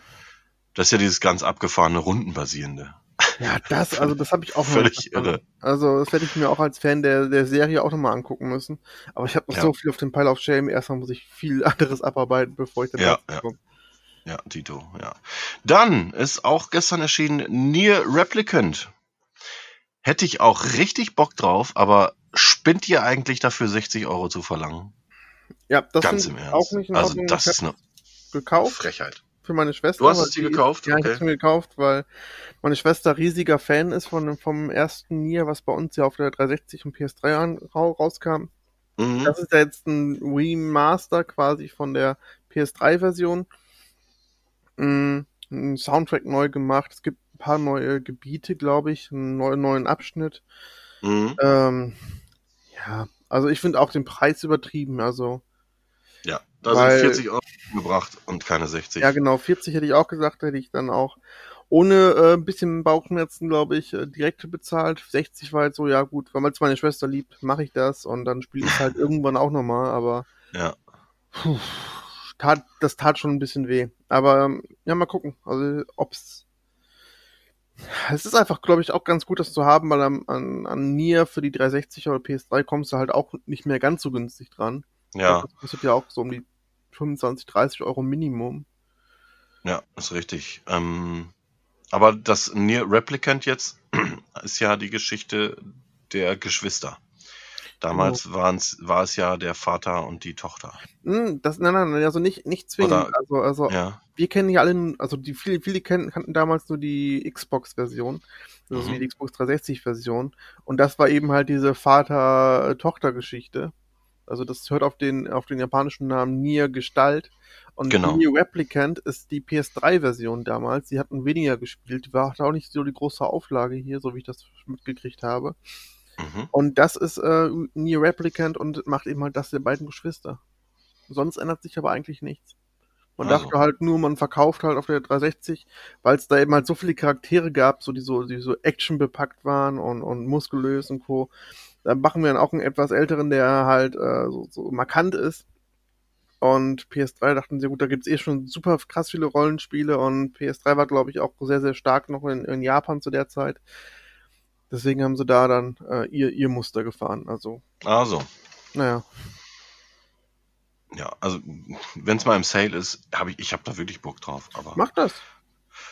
[SPEAKER 2] Das ist ja dieses ganz abgefahrene Rundenbasierende.
[SPEAKER 3] Ja, das, also das habe ich auch *laughs*
[SPEAKER 2] Völlig irre.
[SPEAKER 3] Also das werde ich mir auch als Fan der, der Serie auch nochmal angucken müssen. Aber ich habe noch ja. so viel auf dem Pile of Shame. Erstmal muss ich viel *laughs* anderes abarbeiten, bevor ich dann
[SPEAKER 2] ja, ja. komme. Ja, Tito, ja. Dann ist auch gestern erschienen Near Replicant. Hätte ich auch richtig Bock drauf, aber spinnt ihr eigentlich dafür 60 Euro zu verlangen?
[SPEAKER 3] Ja, das
[SPEAKER 2] Ganz im Ernst.
[SPEAKER 3] auch nicht in
[SPEAKER 2] Also das ist eine
[SPEAKER 3] gekauft.
[SPEAKER 2] Frechheit.
[SPEAKER 3] Für meine Schwester.
[SPEAKER 2] Du hast es dir gekauft?
[SPEAKER 3] Ja, okay. ich habe mir gekauft, weil meine Schwester riesiger Fan ist von, vom ersten Nier, was bei uns ja auf der 360 und PS3 an, rauskam. Mhm. Das ist ja jetzt ein Remaster quasi von der PS3-Version. Mhm, ein Soundtrack neu gemacht. Es gibt ein paar neue Gebiete, glaube ich, einen neuen, neuen Abschnitt. Mhm. Ähm, ja, also ich finde auch den Preis übertrieben. Also
[SPEAKER 2] ja, da weil, sind 40 Euro gebracht und keine 60.
[SPEAKER 3] Ja, genau, 40 hätte ich auch gesagt, hätte ich dann auch ohne äh, ein bisschen Bauchschmerzen, glaube ich, äh, direkt bezahlt. 60 war halt so, ja gut, weil man meine Schwester liebt, mache ich das und dann spiele ich halt *laughs* irgendwann auch nochmal, aber
[SPEAKER 2] ja.
[SPEAKER 3] Puh, tat, das tat schon ein bisschen weh. Aber ähm, ja, mal gucken, also ob's es ist einfach, glaube ich, auch ganz gut, das zu haben, weil an, an, an Nier für die 360 oder PS3 kommst du halt auch nicht mehr ganz so günstig dran.
[SPEAKER 2] Ja.
[SPEAKER 3] Das kostet ja auch so um die 25, 30 Euro Minimum.
[SPEAKER 2] Ja, ist richtig. Ähm, aber das Near Replicant jetzt *clears throat* ist ja die Geschichte der Geschwister. Damals oh. waren's, war es ja der Vater und die Tochter.
[SPEAKER 3] Hm, das, nein, nein, also nicht, nicht zwingend. Oder, also, also
[SPEAKER 2] ja.
[SPEAKER 3] wir kennen ja alle, also die viele, viele kennen, kannten damals nur die Xbox-Version, also mhm. die Xbox 360-Version. Und das war eben halt diese Vater-Tochter-Geschichte. Also das hört auf den, auf den japanischen Namen Nier Gestalt. Und
[SPEAKER 2] genau.
[SPEAKER 3] Nier Replicant ist die PS3-Version damals. Die hatten weniger gespielt, war auch nicht so die große Auflage hier, so wie ich das mitgekriegt habe. Mhm. Und das ist äh, Nier Replicant und macht eben halt das der beiden Geschwister. Sonst ändert sich aber eigentlich nichts. Man also. dachte halt nur, man verkauft halt auf der 360, weil es da eben halt so viele Charaktere gab, so die so, die so Action bepackt waren und, und muskulös und Co. Da machen wir dann auch einen etwas älteren, der halt äh, so, so markant ist. Und PS3 dachten sie, gut, da gibt's eh schon super krass viele Rollenspiele und PS3 war, glaube ich, auch sehr, sehr stark noch in, in Japan zu der Zeit. Deswegen haben sie da dann äh, ihr, ihr Muster gefahren. Also.
[SPEAKER 2] Also.
[SPEAKER 3] Naja.
[SPEAKER 2] Ja, also wenn es mal im Sale ist, habe ich, ich habe da wirklich Bock drauf. Aber
[SPEAKER 3] Mach das.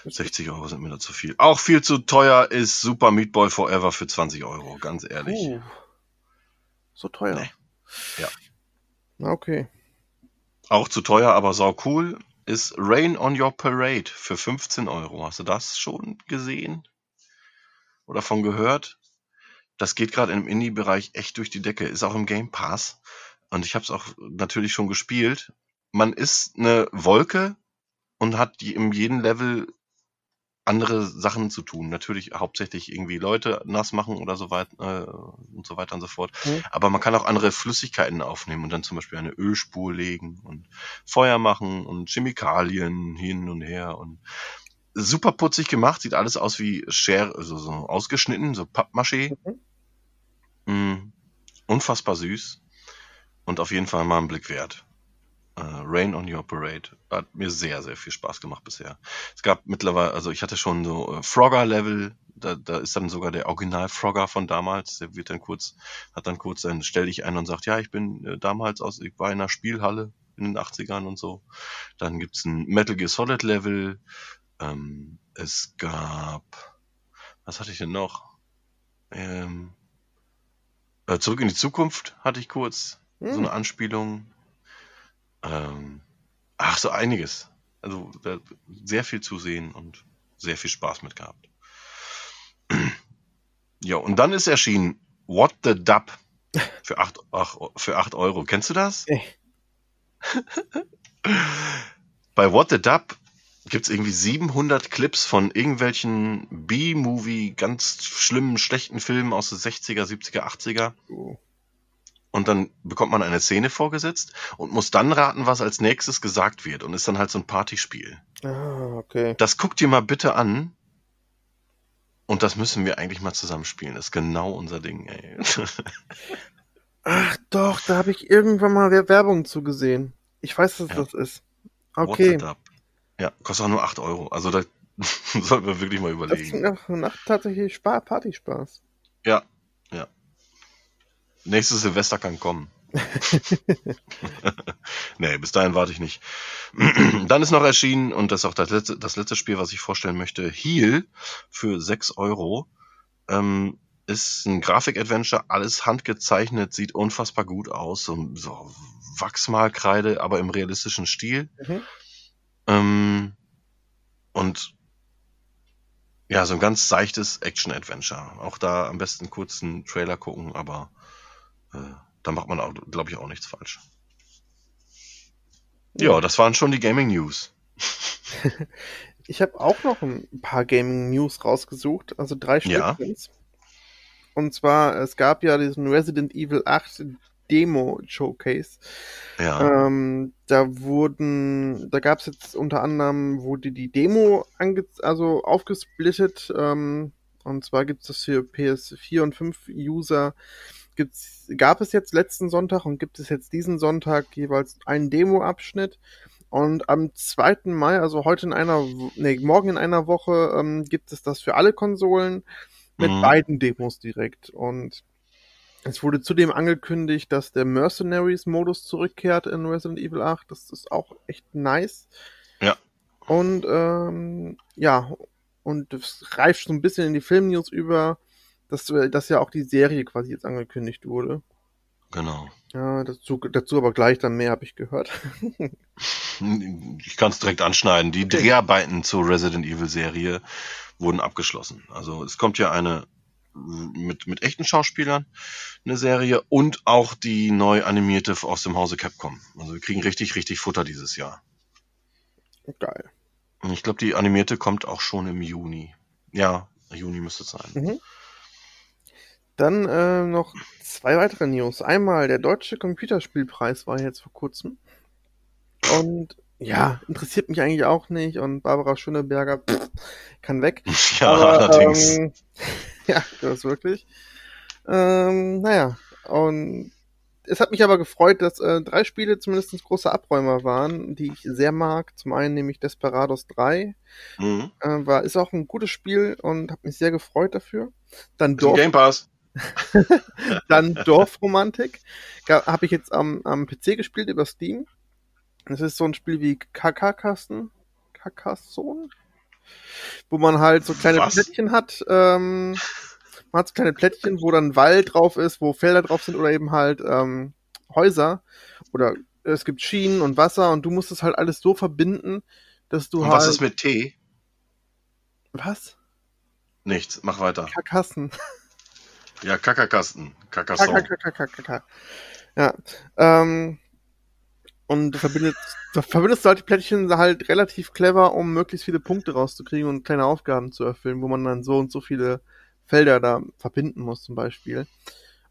[SPEAKER 2] 60 Euro sind mir da zu viel. Auch viel zu teuer ist Super Meat Boy Forever für 20 Euro, ganz ehrlich. Uh,
[SPEAKER 3] so teuer. Nee.
[SPEAKER 2] Ja.
[SPEAKER 3] Na, okay.
[SPEAKER 2] Auch zu teuer, aber sau cool ist Rain on Your Parade für 15 Euro. Hast du das schon gesehen? Oder von gehört? Das geht gerade im Indie-Bereich echt durch die Decke. Ist auch im Game Pass. Und ich habe es auch natürlich schon gespielt. Man ist eine Wolke und hat die in jedem Level andere Sachen zu tun. Natürlich hauptsächlich irgendwie Leute nass machen oder so weiter äh, und so weiter und so fort. Mhm. Aber man kann auch andere Flüssigkeiten aufnehmen und dann zum Beispiel eine Ölspur legen und Feuer machen und Chemikalien hin und her und super putzig gemacht, sieht alles aus wie Share, also so ausgeschnitten, so Pappmaché. Mhm. Mm, unfassbar süß und auf jeden Fall mal einen Blick wert. Uh, Rain on Your Parade. Hat mir sehr, sehr viel Spaß gemacht bisher. Es gab mittlerweile, also ich hatte schon so uh, Frogger-Level, da, da ist dann sogar der Original-Frogger von damals, der wird dann kurz, hat dann kurz dann stell dich ein und sagt, ja, ich bin äh, damals aus, ich war in einer Spielhalle in den 80ern und so. Dann gibt's ein Metal Gear Solid Level. Ähm, es gab, was hatte ich denn noch? Ähm, äh, Zurück in die Zukunft hatte ich kurz, hm. so eine Anspielung. Ähm, ach, so einiges. Also sehr viel zu sehen und sehr viel Spaß mit gehabt. ja, und dann ist erschienen What the Dub für 8, ach, für 8 Euro. Kennst du das? *laughs* Bei What the Dub gibt es irgendwie 700 Clips von irgendwelchen B-Movie, ganz schlimmen, schlechten Filmen aus den 60er, 70er, 80er.
[SPEAKER 3] Oh.
[SPEAKER 2] Und dann bekommt man eine Szene vorgesetzt und muss dann raten, was als nächstes gesagt wird. Und ist dann halt so ein Partyspiel.
[SPEAKER 3] Ah, okay.
[SPEAKER 2] Das guckt dir mal bitte an. Und das müssen wir eigentlich mal zusammenspielen. Das ist genau unser Ding, ey. *laughs*
[SPEAKER 3] Ach doch, da habe ich irgendwann mal Wer- Werbung zugesehen. Ich weiß, was
[SPEAKER 2] Ja.
[SPEAKER 3] das ist. Okay.
[SPEAKER 2] the dub? Ja, kostet auch nur 8 Euro. Also da *laughs* sollten wir wirklich mal
[SPEAKER 3] Das
[SPEAKER 2] überlegen.
[SPEAKER 3] klingt nach, nach tatsächlich Spar Partyspaß.
[SPEAKER 2] Ja, ja. Nächstes Silvester kann kommen. *laughs* nee, bis dahin warte ich nicht. *clears throat* Dann ist noch erschienen, und das ist auch das letzte, das letzte Spiel, was ich vorstellen möchte, Heal für 6 Euro. Ähm, ist ein Grafik-Adventure, alles handgezeichnet, sieht unfassbar gut aus. So, so Wachsmalkreide, aber im realistischen Stil.
[SPEAKER 3] Mhm.
[SPEAKER 2] Ähm, und ja, so ein ganz seichtes Action-Adventure. Auch da am besten kurz einen Trailer gucken, aber äh, da macht man auch, glaube ich, auch nichts falsch. Ja, das waren schon die Gaming News. *laughs*
[SPEAKER 3] Ich habe auch noch ein paar Gaming News rausgesucht, also drei Stück
[SPEAKER 2] Ja.
[SPEAKER 3] Und zwar, es gab ja diesen Resident Evil 8 Demo Showcase.
[SPEAKER 2] Ja,
[SPEAKER 3] Ähm, da wurden, da gab es jetzt unter anderem, wurde die Demo ange also aufgesplittet. Ähm, und zwar gibt es das für PS4 und 5 User. Gibt's, gab es jetzt letzten Sonntag und gibt es jetzt diesen Sonntag jeweils einen Demo-Abschnitt. Und am 2. Mai, also heute in einer, nee, morgen in einer Woche, ähm, gibt es das für alle Konsolen mit
[SPEAKER 2] Mhm.
[SPEAKER 3] beiden Demos direkt. Und es wurde zudem angekündigt, dass der Mercenaries-Modus zurückkehrt in Resident Evil 8. Das ist auch echt nice.
[SPEAKER 2] Ja.
[SPEAKER 3] Und ähm, ja, und das reift so ein bisschen in die Film-News über, dass, äh, dass ja auch die Serie quasi jetzt angekündigt wurde.
[SPEAKER 2] genau.
[SPEAKER 3] Ja, dazu, dazu aber gleich dann mehr, habe ich gehört. *laughs*
[SPEAKER 2] Ich kann es direkt anschneiden. Die
[SPEAKER 3] Okay.
[SPEAKER 2] Dreharbeiten zur Resident Evil Serie wurden abgeschlossen. Also es kommt ja eine mit, mit echten Schauspielern eine Serie und auch die neu animierte aus dem Hause Capcom. Also wir kriegen richtig, richtig Futter dieses Jahr.
[SPEAKER 3] Geil.
[SPEAKER 2] Und ich glaube, die animierte kommt auch schon im Juni. Ja, Juni müsste es sein.
[SPEAKER 3] Mhm. Dann äh, noch zwei weitere News. Einmal, der Deutsche Computerspielpreis war jetzt vor kurzem. Und ja, interessiert mich eigentlich auch nicht. Und Barbara Schöneberger pff, kann weg. *laughs*
[SPEAKER 2] Ja,
[SPEAKER 3] Aber,
[SPEAKER 2] allerdings.
[SPEAKER 3] Ähm, *laughs* ja, das wirklich. Ähm, naja, und es hat mich aber gefreut, dass äh, drei Spiele zumindest große Abräumer waren, die ich sehr mag. Zum einen nämlich Desperados 3.
[SPEAKER 2] Mhm.
[SPEAKER 3] Äh, war, ist auch ein gutes Spiel und habe mich sehr gefreut dafür. Dann Dorf,
[SPEAKER 2] Game Pass. *laughs*
[SPEAKER 3] dann Dorfromantik. Habe ich jetzt am, am PC gespielt über Steam. Das ist so ein Spiel wie Kakakasten. Carcassonne? Wo man halt so kleine
[SPEAKER 2] Was?
[SPEAKER 3] Plättchen hat. Ähm, man hat so kleine Plättchen, wo dann Wald drauf ist, wo Felder drauf sind oder eben halt ähm, Häuser. Oder es gibt Schienen und Wasser und du musst es halt alles so verbinden, dass du
[SPEAKER 2] Und
[SPEAKER 3] halt.
[SPEAKER 2] was ist mit T?
[SPEAKER 3] was?
[SPEAKER 2] Nichts. Mach weiter.
[SPEAKER 3] Karkassen.
[SPEAKER 2] Ja, Kackerkasten.
[SPEAKER 3] Kakakakakaka. Ja. Ähm, und du verbindest, du halt die Plättchen halt relativ clever, um möglichst viele Punkte rauszukriegen und kleine Aufgaben zu erfüllen, wo man dann so und so viele Felder da verbinden muss, zum Beispiel.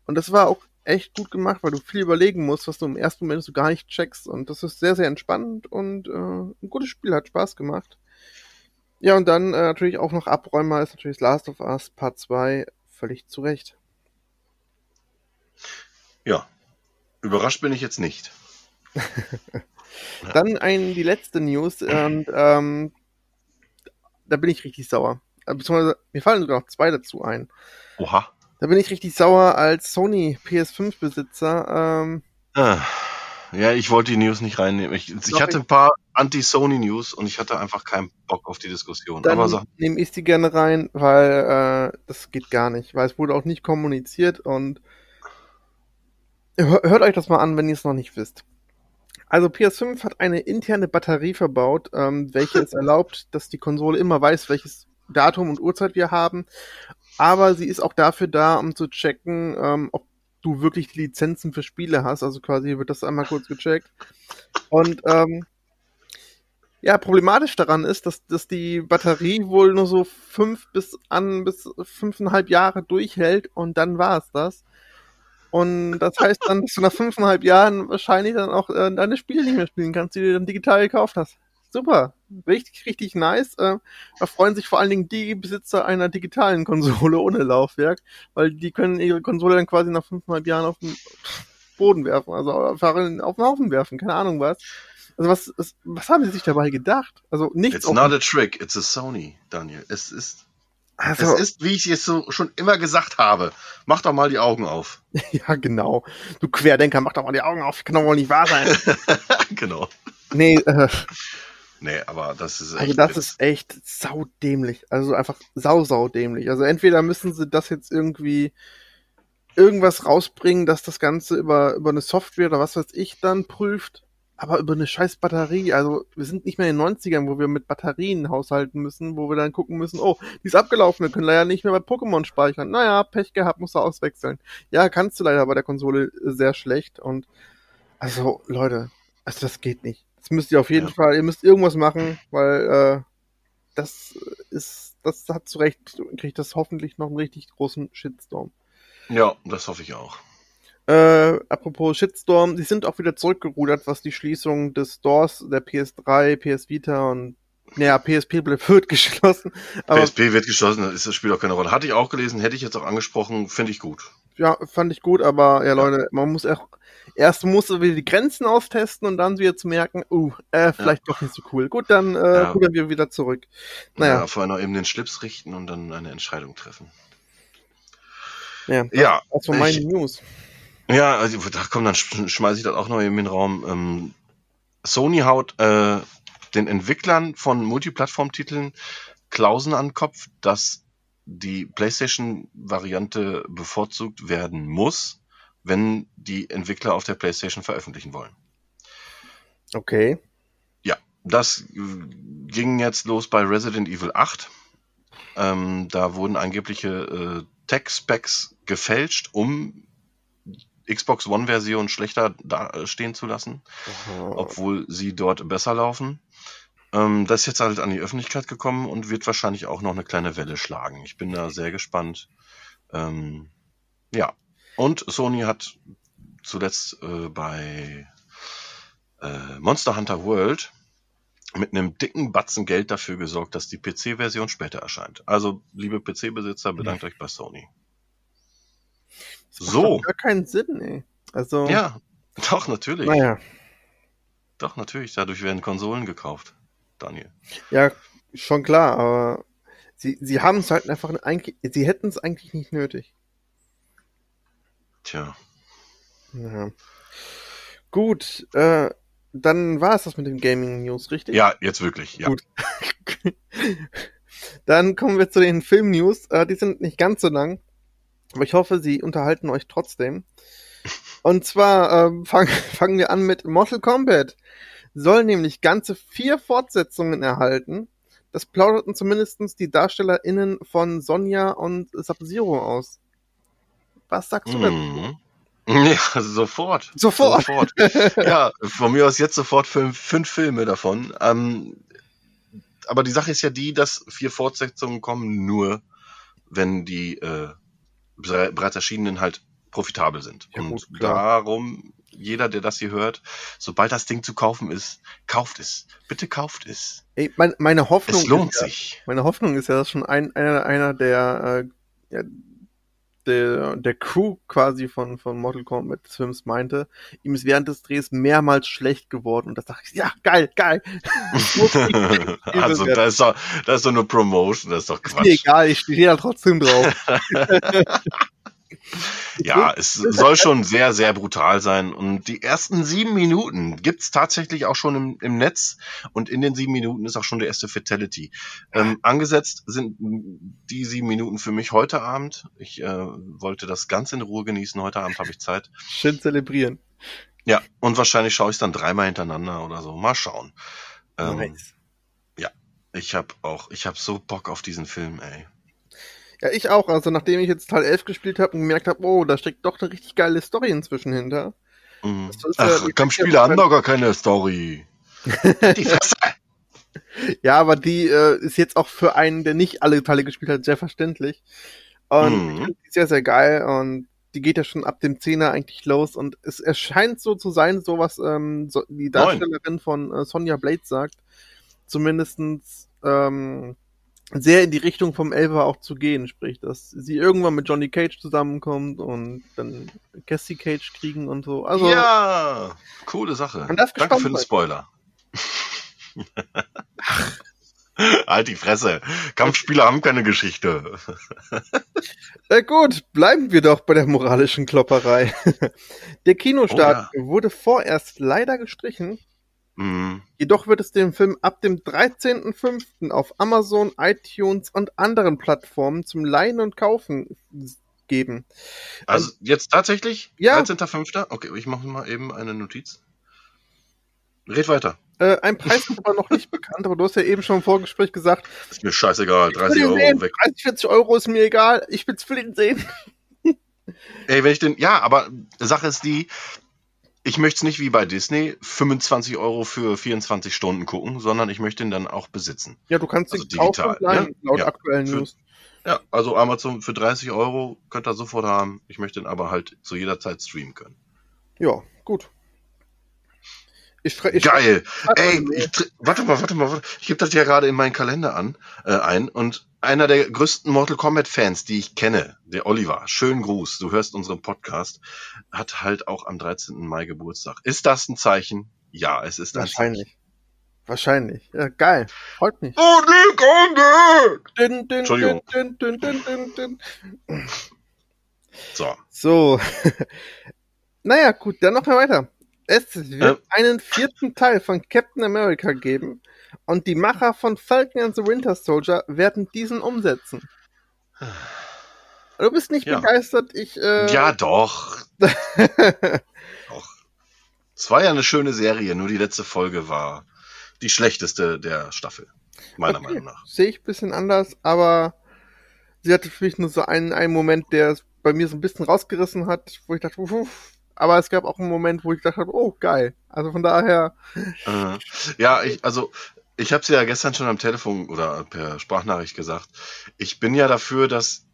[SPEAKER 3] Und das war auch echt gut gemacht, weil du viel überlegen musst, was du im ersten Moment so gar nicht checkst. Und das ist sehr, sehr entspannend und äh, ein gutes Spiel, hat Spaß gemacht. Ja, und dann äh, natürlich auch noch Abräumer ist natürlich Last of Us Part 2 völlig zu Recht.
[SPEAKER 2] Ja. Überrascht bin ich jetzt nicht. *laughs*
[SPEAKER 3] Dann ein, die letzte News und ähm, da bin ich richtig sauer. Äh, Beziehungsweise, mir fallen sogar noch zwei dazu ein.
[SPEAKER 2] Oha.
[SPEAKER 3] Da bin ich richtig sauer als Sony PS5-Besitzer. Ähm,
[SPEAKER 2] Ah. Ja, ich wollte die News nicht reinnehmen. Ich, ich hatte ein paar Anti-Sony-News und ich hatte einfach keinen Bock auf die Diskussion.
[SPEAKER 3] dann
[SPEAKER 2] Aber sag,
[SPEAKER 3] nehme ich sie gerne rein, weil äh, das geht gar nicht. Weil es wurde auch nicht kommuniziert und hör, hört euch das mal an, wenn ihr es noch nicht wisst. Also PS5 hat eine interne Batterie verbaut, ähm, welche es *laughs* erlaubt, dass die Konsole immer weiß, welches Datum und Uhrzeit wir haben. Aber sie ist auch dafür da, um zu checken, ähm, ob du wirklich die Lizenzen für Spiele hast. Also quasi wird das einmal kurz gecheckt. Und ähm, Ja, problematisch daran ist, dass, dass die Batterie wohl nur so fünf bis an bis fünfeinhalb Jahre durchhält und dann war es das. Und das heißt dann, dass du nach fünfeinhalb Jahren wahrscheinlich dann auch äh, deine Spiele nicht mehr spielen kannst, die du dann digital gekauft hast. Super. Richtig, richtig nice. Äh, da freuen sich vor allen Dingen die Besitzer einer digitalen Konsole ohne Laufwerk, weil die können ihre Konsole dann quasi nach fünfeinhalb Jahren auf den Boden werfen, also einfach auf den Haufen werfen, keine Ahnung was. Also was, was, was haben sie sich dabei gedacht? Also nichts.
[SPEAKER 2] It's not a trick, it's a Sony, Daniel. Es ist,
[SPEAKER 3] also,
[SPEAKER 2] es ist, wie ich es so schon immer gesagt habe. Mach doch mal die Augen auf. *laughs*
[SPEAKER 3] ja, genau. Du Querdenker, mach doch mal die Augen auf. Kann doch wohl nicht wahr sein. *laughs*
[SPEAKER 2] genau.
[SPEAKER 3] Nee, äh,
[SPEAKER 2] Nee, aber das ist echt.
[SPEAKER 3] also das ist echt saudämlich. Also einfach sau, saudämlich. Also entweder müssen sie das jetzt irgendwie irgendwas rausbringen, dass das Ganze über, über eine Software oder was weiß ich dann prüft, aber über eine scheiß Batterie. Also wir sind nicht mehr in den 90ern, wo wir mit Batterien haushalten müssen, wo wir dann gucken müssen, oh, die ist abgelaufen, wir können leider nicht mehr bei Pokémon speichern. Naja, Pech gehabt, musst du auswechseln. Ja, kannst du leider bei der Konsole sehr schlecht und also, Leute, also das geht nicht. Das müsst ihr auf jeden
[SPEAKER 2] Ja.
[SPEAKER 3] Fall, ihr müsst irgendwas machen, weil äh, das ist, das hat zu Recht, kriegt das hoffentlich noch einen richtig großen Shitstorm.
[SPEAKER 2] Ja, das hoffe ich auch.
[SPEAKER 3] Äh, apropos Shitstorm, die sind auch wieder zurückgerudert, was die Schließung des Stores der PS3, PS Vita und naja, PSP *laughs* wird geschlossen.
[SPEAKER 2] PSP wird geschlossen, das ist das Spiel auch keine Rolle. Hatte ich auch gelesen, hätte ich jetzt auch angesprochen, finde ich gut.
[SPEAKER 3] ja, fand ich gut, aber ja, Leute, man muss auch erst muss wieder die Grenzen austesten und dann wieder zu merken, uh, äh, vielleicht doch nicht so cool. Gut, dann äh,
[SPEAKER 2] Ja.
[SPEAKER 3] rudern wir wieder zurück.
[SPEAKER 2] Naja. Ja, vorher noch eben den Schlips richten und dann eine Entscheidung treffen.
[SPEAKER 3] ja,
[SPEAKER 2] Ja,
[SPEAKER 3] das war meine
[SPEAKER 2] ich-
[SPEAKER 3] News.
[SPEAKER 2] Ja, also da komm, dann sch- schmeiße ich das auch noch eben in den Raum. Ähm, Sony haut äh, den Entwicklern von Multiplattform-Titeln Klausen an den Kopf, dass die PlayStation-Variante bevorzugt werden muss, wenn die Entwickler auf der PlayStation veröffentlichen wollen.
[SPEAKER 3] Okay.
[SPEAKER 2] Das äh, ging jetzt los bei Resident Evil 8. Ähm, da wurden angebliche äh, Tech-Specs gefälscht, um Xbox One-Version schlechter dastehen zu lassen, obwohl sie dort besser laufen. Ähm, das ist jetzt halt an die Öffentlichkeit gekommen und wird wahrscheinlich auch noch eine kleine Welle schlagen. Ich bin da sehr gespannt. Ähm, ja, und Sony hat zuletzt äh, bei äh, Monster Hunter World mit einem dicken Batzen Geld dafür gesorgt, dass die PC-Version später erscheint. Also, liebe PC-Besitzer, bedankt euch bei Sony.
[SPEAKER 3] Das macht
[SPEAKER 2] So.
[SPEAKER 3] doch Gar keinen Sinn, ey. Also,
[SPEAKER 2] Ja, doch, natürlich.
[SPEAKER 3] naja.
[SPEAKER 2] Doch, natürlich. Dadurch werden Konsolen gekauft, Daniel.
[SPEAKER 3] Ja, schon klar, aber sie, sie haben es halt einfach eigentlich, sie hätten es eigentlich nicht nötig.
[SPEAKER 2] Tja.
[SPEAKER 3] Ja. Gut, äh, dann war es das mit den Gaming News, richtig?
[SPEAKER 2] Ja, jetzt wirklich, ja.
[SPEAKER 3] Gut. *laughs* Dann kommen wir zu den Film News. Äh, die sind nicht ganz so lang, aber ich hoffe, sie unterhalten euch trotzdem. Und zwar ähm, *laughs* fang, fangen wir an mit Mortal Kombat. Soll nämlich ganze vier Fortsetzungen erhalten. Das plauderten zumindest die DarstellerInnen von Sonja und Sub-Zero aus. Was sagst du dazu?
[SPEAKER 2] Mhm. *laughs* Ja, sofort.
[SPEAKER 3] Sofort.
[SPEAKER 2] Sofort. *laughs* ja, von mir aus jetzt sofort fünf, fünf Filme davon. Ähm, aber die Sache ist ja die, dass vier Fortsetzungen kommen nur, wenn die äh, bereits erschienenen halt profitabel sind.
[SPEAKER 3] Ja,
[SPEAKER 2] Und
[SPEAKER 3] gut,
[SPEAKER 2] darum, jeder, der das hier hört, sobald das Ding zu kaufen ist, kauft es. Bitte kauft es.
[SPEAKER 3] Ey, mein, meine Hoffnung
[SPEAKER 2] Es lohnt
[SPEAKER 3] ist ja,
[SPEAKER 2] sich.
[SPEAKER 3] Meine Hoffnung ist ja, dass schon ein, einer, einer der, äh, ja, der, der Crew quasi von, von Mortal Kombat des Films meinte, ihm ist während des Drehs mehrmals schlecht geworden. Und das dachte ich, ja, geil, geil. *laughs* Das
[SPEAKER 2] also,
[SPEAKER 3] werden.
[SPEAKER 2] da ist, doch, da ist doch nur Promotion, das ist doch
[SPEAKER 3] ist mir
[SPEAKER 2] Quatsch.
[SPEAKER 3] egal, ich stehe da trotzdem drauf. *laughs*
[SPEAKER 2] Ja, es soll schon sehr, sehr brutal sein. Und die ersten sieben Minuten gibt's tatsächlich auch schon im, im Netz. Und in den sieben Minuten ist auch schon der erste Fatality. Ähm, angesetzt sind die sieben Minuten für mich heute Abend. Ich äh, wollte das ganz in Ruhe genießen. Heute Abend habe ich Zeit.
[SPEAKER 3] Schön zelebrieren.
[SPEAKER 2] Ja, und wahrscheinlich schaue ich dann dreimal hintereinander oder so. Mal schauen. Ähm,
[SPEAKER 3] Nice.
[SPEAKER 2] Ich habe auch, ich habe so Bock auf diesen Film, ey.
[SPEAKER 3] Ja, ich auch. Also nachdem ich jetzt Teil 11 gespielt habe und gemerkt habe, oh, da steckt doch eine richtig geile Story inzwischen hinter.
[SPEAKER 2] Mhm.
[SPEAKER 3] Das ist ja-
[SPEAKER 2] Ach, komm, Spiele haben doch gar keine Story. Die Fresse. *laughs*
[SPEAKER 3] Ja, aber die äh, ist jetzt auch für einen, der nicht alle Teile gespielt hat, sehr verständlich. Und
[SPEAKER 2] Mhm.
[SPEAKER 3] die ist sehr, sehr geil und die geht ja schon ab dem Zehner eigentlich los und es erscheint so zu sein, so was ähm, so, die Darstellerin von äh, Sonja Blade sagt, zumindestens ähm, sehr in die Richtung vom Elfer auch zu gehen, sprich, dass sie irgendwann mit Johnny Cage zusammenkommt und dann Cassie Cage kriegen und so. Also
[SPEAKER 2] ja, coole Sache. Danke für den. Spoiler. *laughs* halt die Fresse. Kampfspiele haben keine Geschichte. *laughs*
[SPEAKER 3] Äh, gut, bleiben wir doch bei der moralischen Klopperei. *laughs* Der Kinostart wurde vorerst leider gestrichen,
[SPEAKER 2] Mhm.
[SPEAKER 3] jedoch wird es den Film ab dem 13.05. auf Amazon, iTunes und anderen Plattformen zum Leihen und Kaufen geben.
[SPEAKER 2] Also jetzt tatsächlich?
[SPEAKER 3] Ja.
[SPEAKER 2] 13.05. Okay, ich mache mal eben eine Notiz. Red weiter.
[SPEAKER 3] Äh, ein Preis ist aber noch nicht *laughs* bekannt, aber du hast ja eben schon im Vorgespräch gesagt,
[SPEAKER 2] Ist mir scheißegal.
[SPEAKER 3] ich will
[SPEAKER 2] 30
[SPEAKER 3] ihn
[SPEAKER 2] Euro
[SPEAKER 3] sehen,
[SPEAKER 2] weg.
[SPEAKER 3] 30, 40 Euro ist mir egal, ich will's für ihn sehen.
[SPEAKER 2] Ey, wenn ich den. Ja, aber Sache ist die, ich möchte es nicht wie bei Disney 25 Euro für 24 Stunden gucken, sondern ich möchte ihn dann auch besitzen.
[SPEAKER 3] Ja, du kannst ihn
[SPEAKER 2] Also
[SPEAKER 3] kaufen
[SPEAKER 2] digital,
[SPEAKER 3] leihen,
[SPEAKER 2] ja?
[SPEAKER 3] laut
[SPEAKER 2] Ja.
[SPEAKER 3] aktuellen
[SPEAKER 2] Für-
[SPEAKER 3] News.
[SPEAKER 2] Ja, also Amazon für 30 Euro könnt ihr sofort haben. Ich möchte ihn aber halt zu jeder Zeit streamen können.
[SPEAKER 3] Ja, gut. Ich, ich
[SPEAKER 2] Geil! Ey, ich, tr- warte mal, warte mal, warte. Ich gebe das ja gerade in meinen Kalender an, äh, ein und einer der größten Mortal Kombat Fans, die ich kenne, der Oliver, schönen Gruß, du hörst unseren Podcast, hat halt auch am 13. Mai Geburtstag. Ist das ein Zeichen? Ja, es ist ein Zeichen.
[SPEAKER 3] Wahrscheinlich. Wahrscheinlich. Ja, geil. Freut mich.
[SPEAKER 2] Oh, Nick, oh, Nick!
[SPEAKER 3] Dün, dün,
[SPEAKER 2] Entschuldigung.
[SPEAKER 3] dün, dün, dün, dün, dün.
[SPEAKER 2] So,
[SPEAKER 3] So. *laughs* naja, gut, dann noch mal weiter. Es wird einen vierten Teil von Captain America geben und die Macher von Falcon and the Winter Soldier werden diesen umsetzen. Du bist nicht
[SPEAKER 2] Ja.
[SPEAKER 3] begeistert, ich. Äh,
[SPEAKER 2] ja doch, *laughs* doch. Es war ja eine schöne Serie, nur die letzte Folge war die schlechteste der Staffel, meiner
[SPEAKER 3] Okay.
[SPEAKER 2] Meinung nach.
[SPEAKER 3] Sehe ich ein bisschen anders, aber sie hatte für mich nur so einen, einen Moment, der es bei mir so ein bisschen rausgerissen hat, wo ich dachte, uff, aber es gab auch einen Moment, wo ich gedacht habe, oh, geil. Also von daher,
[SPEAKER 2] Äh, ja, ich, also, ich habe es ja gestern schon am Telefon oder per Sprachnachricht gesagt. Ich bin ja dafür, dass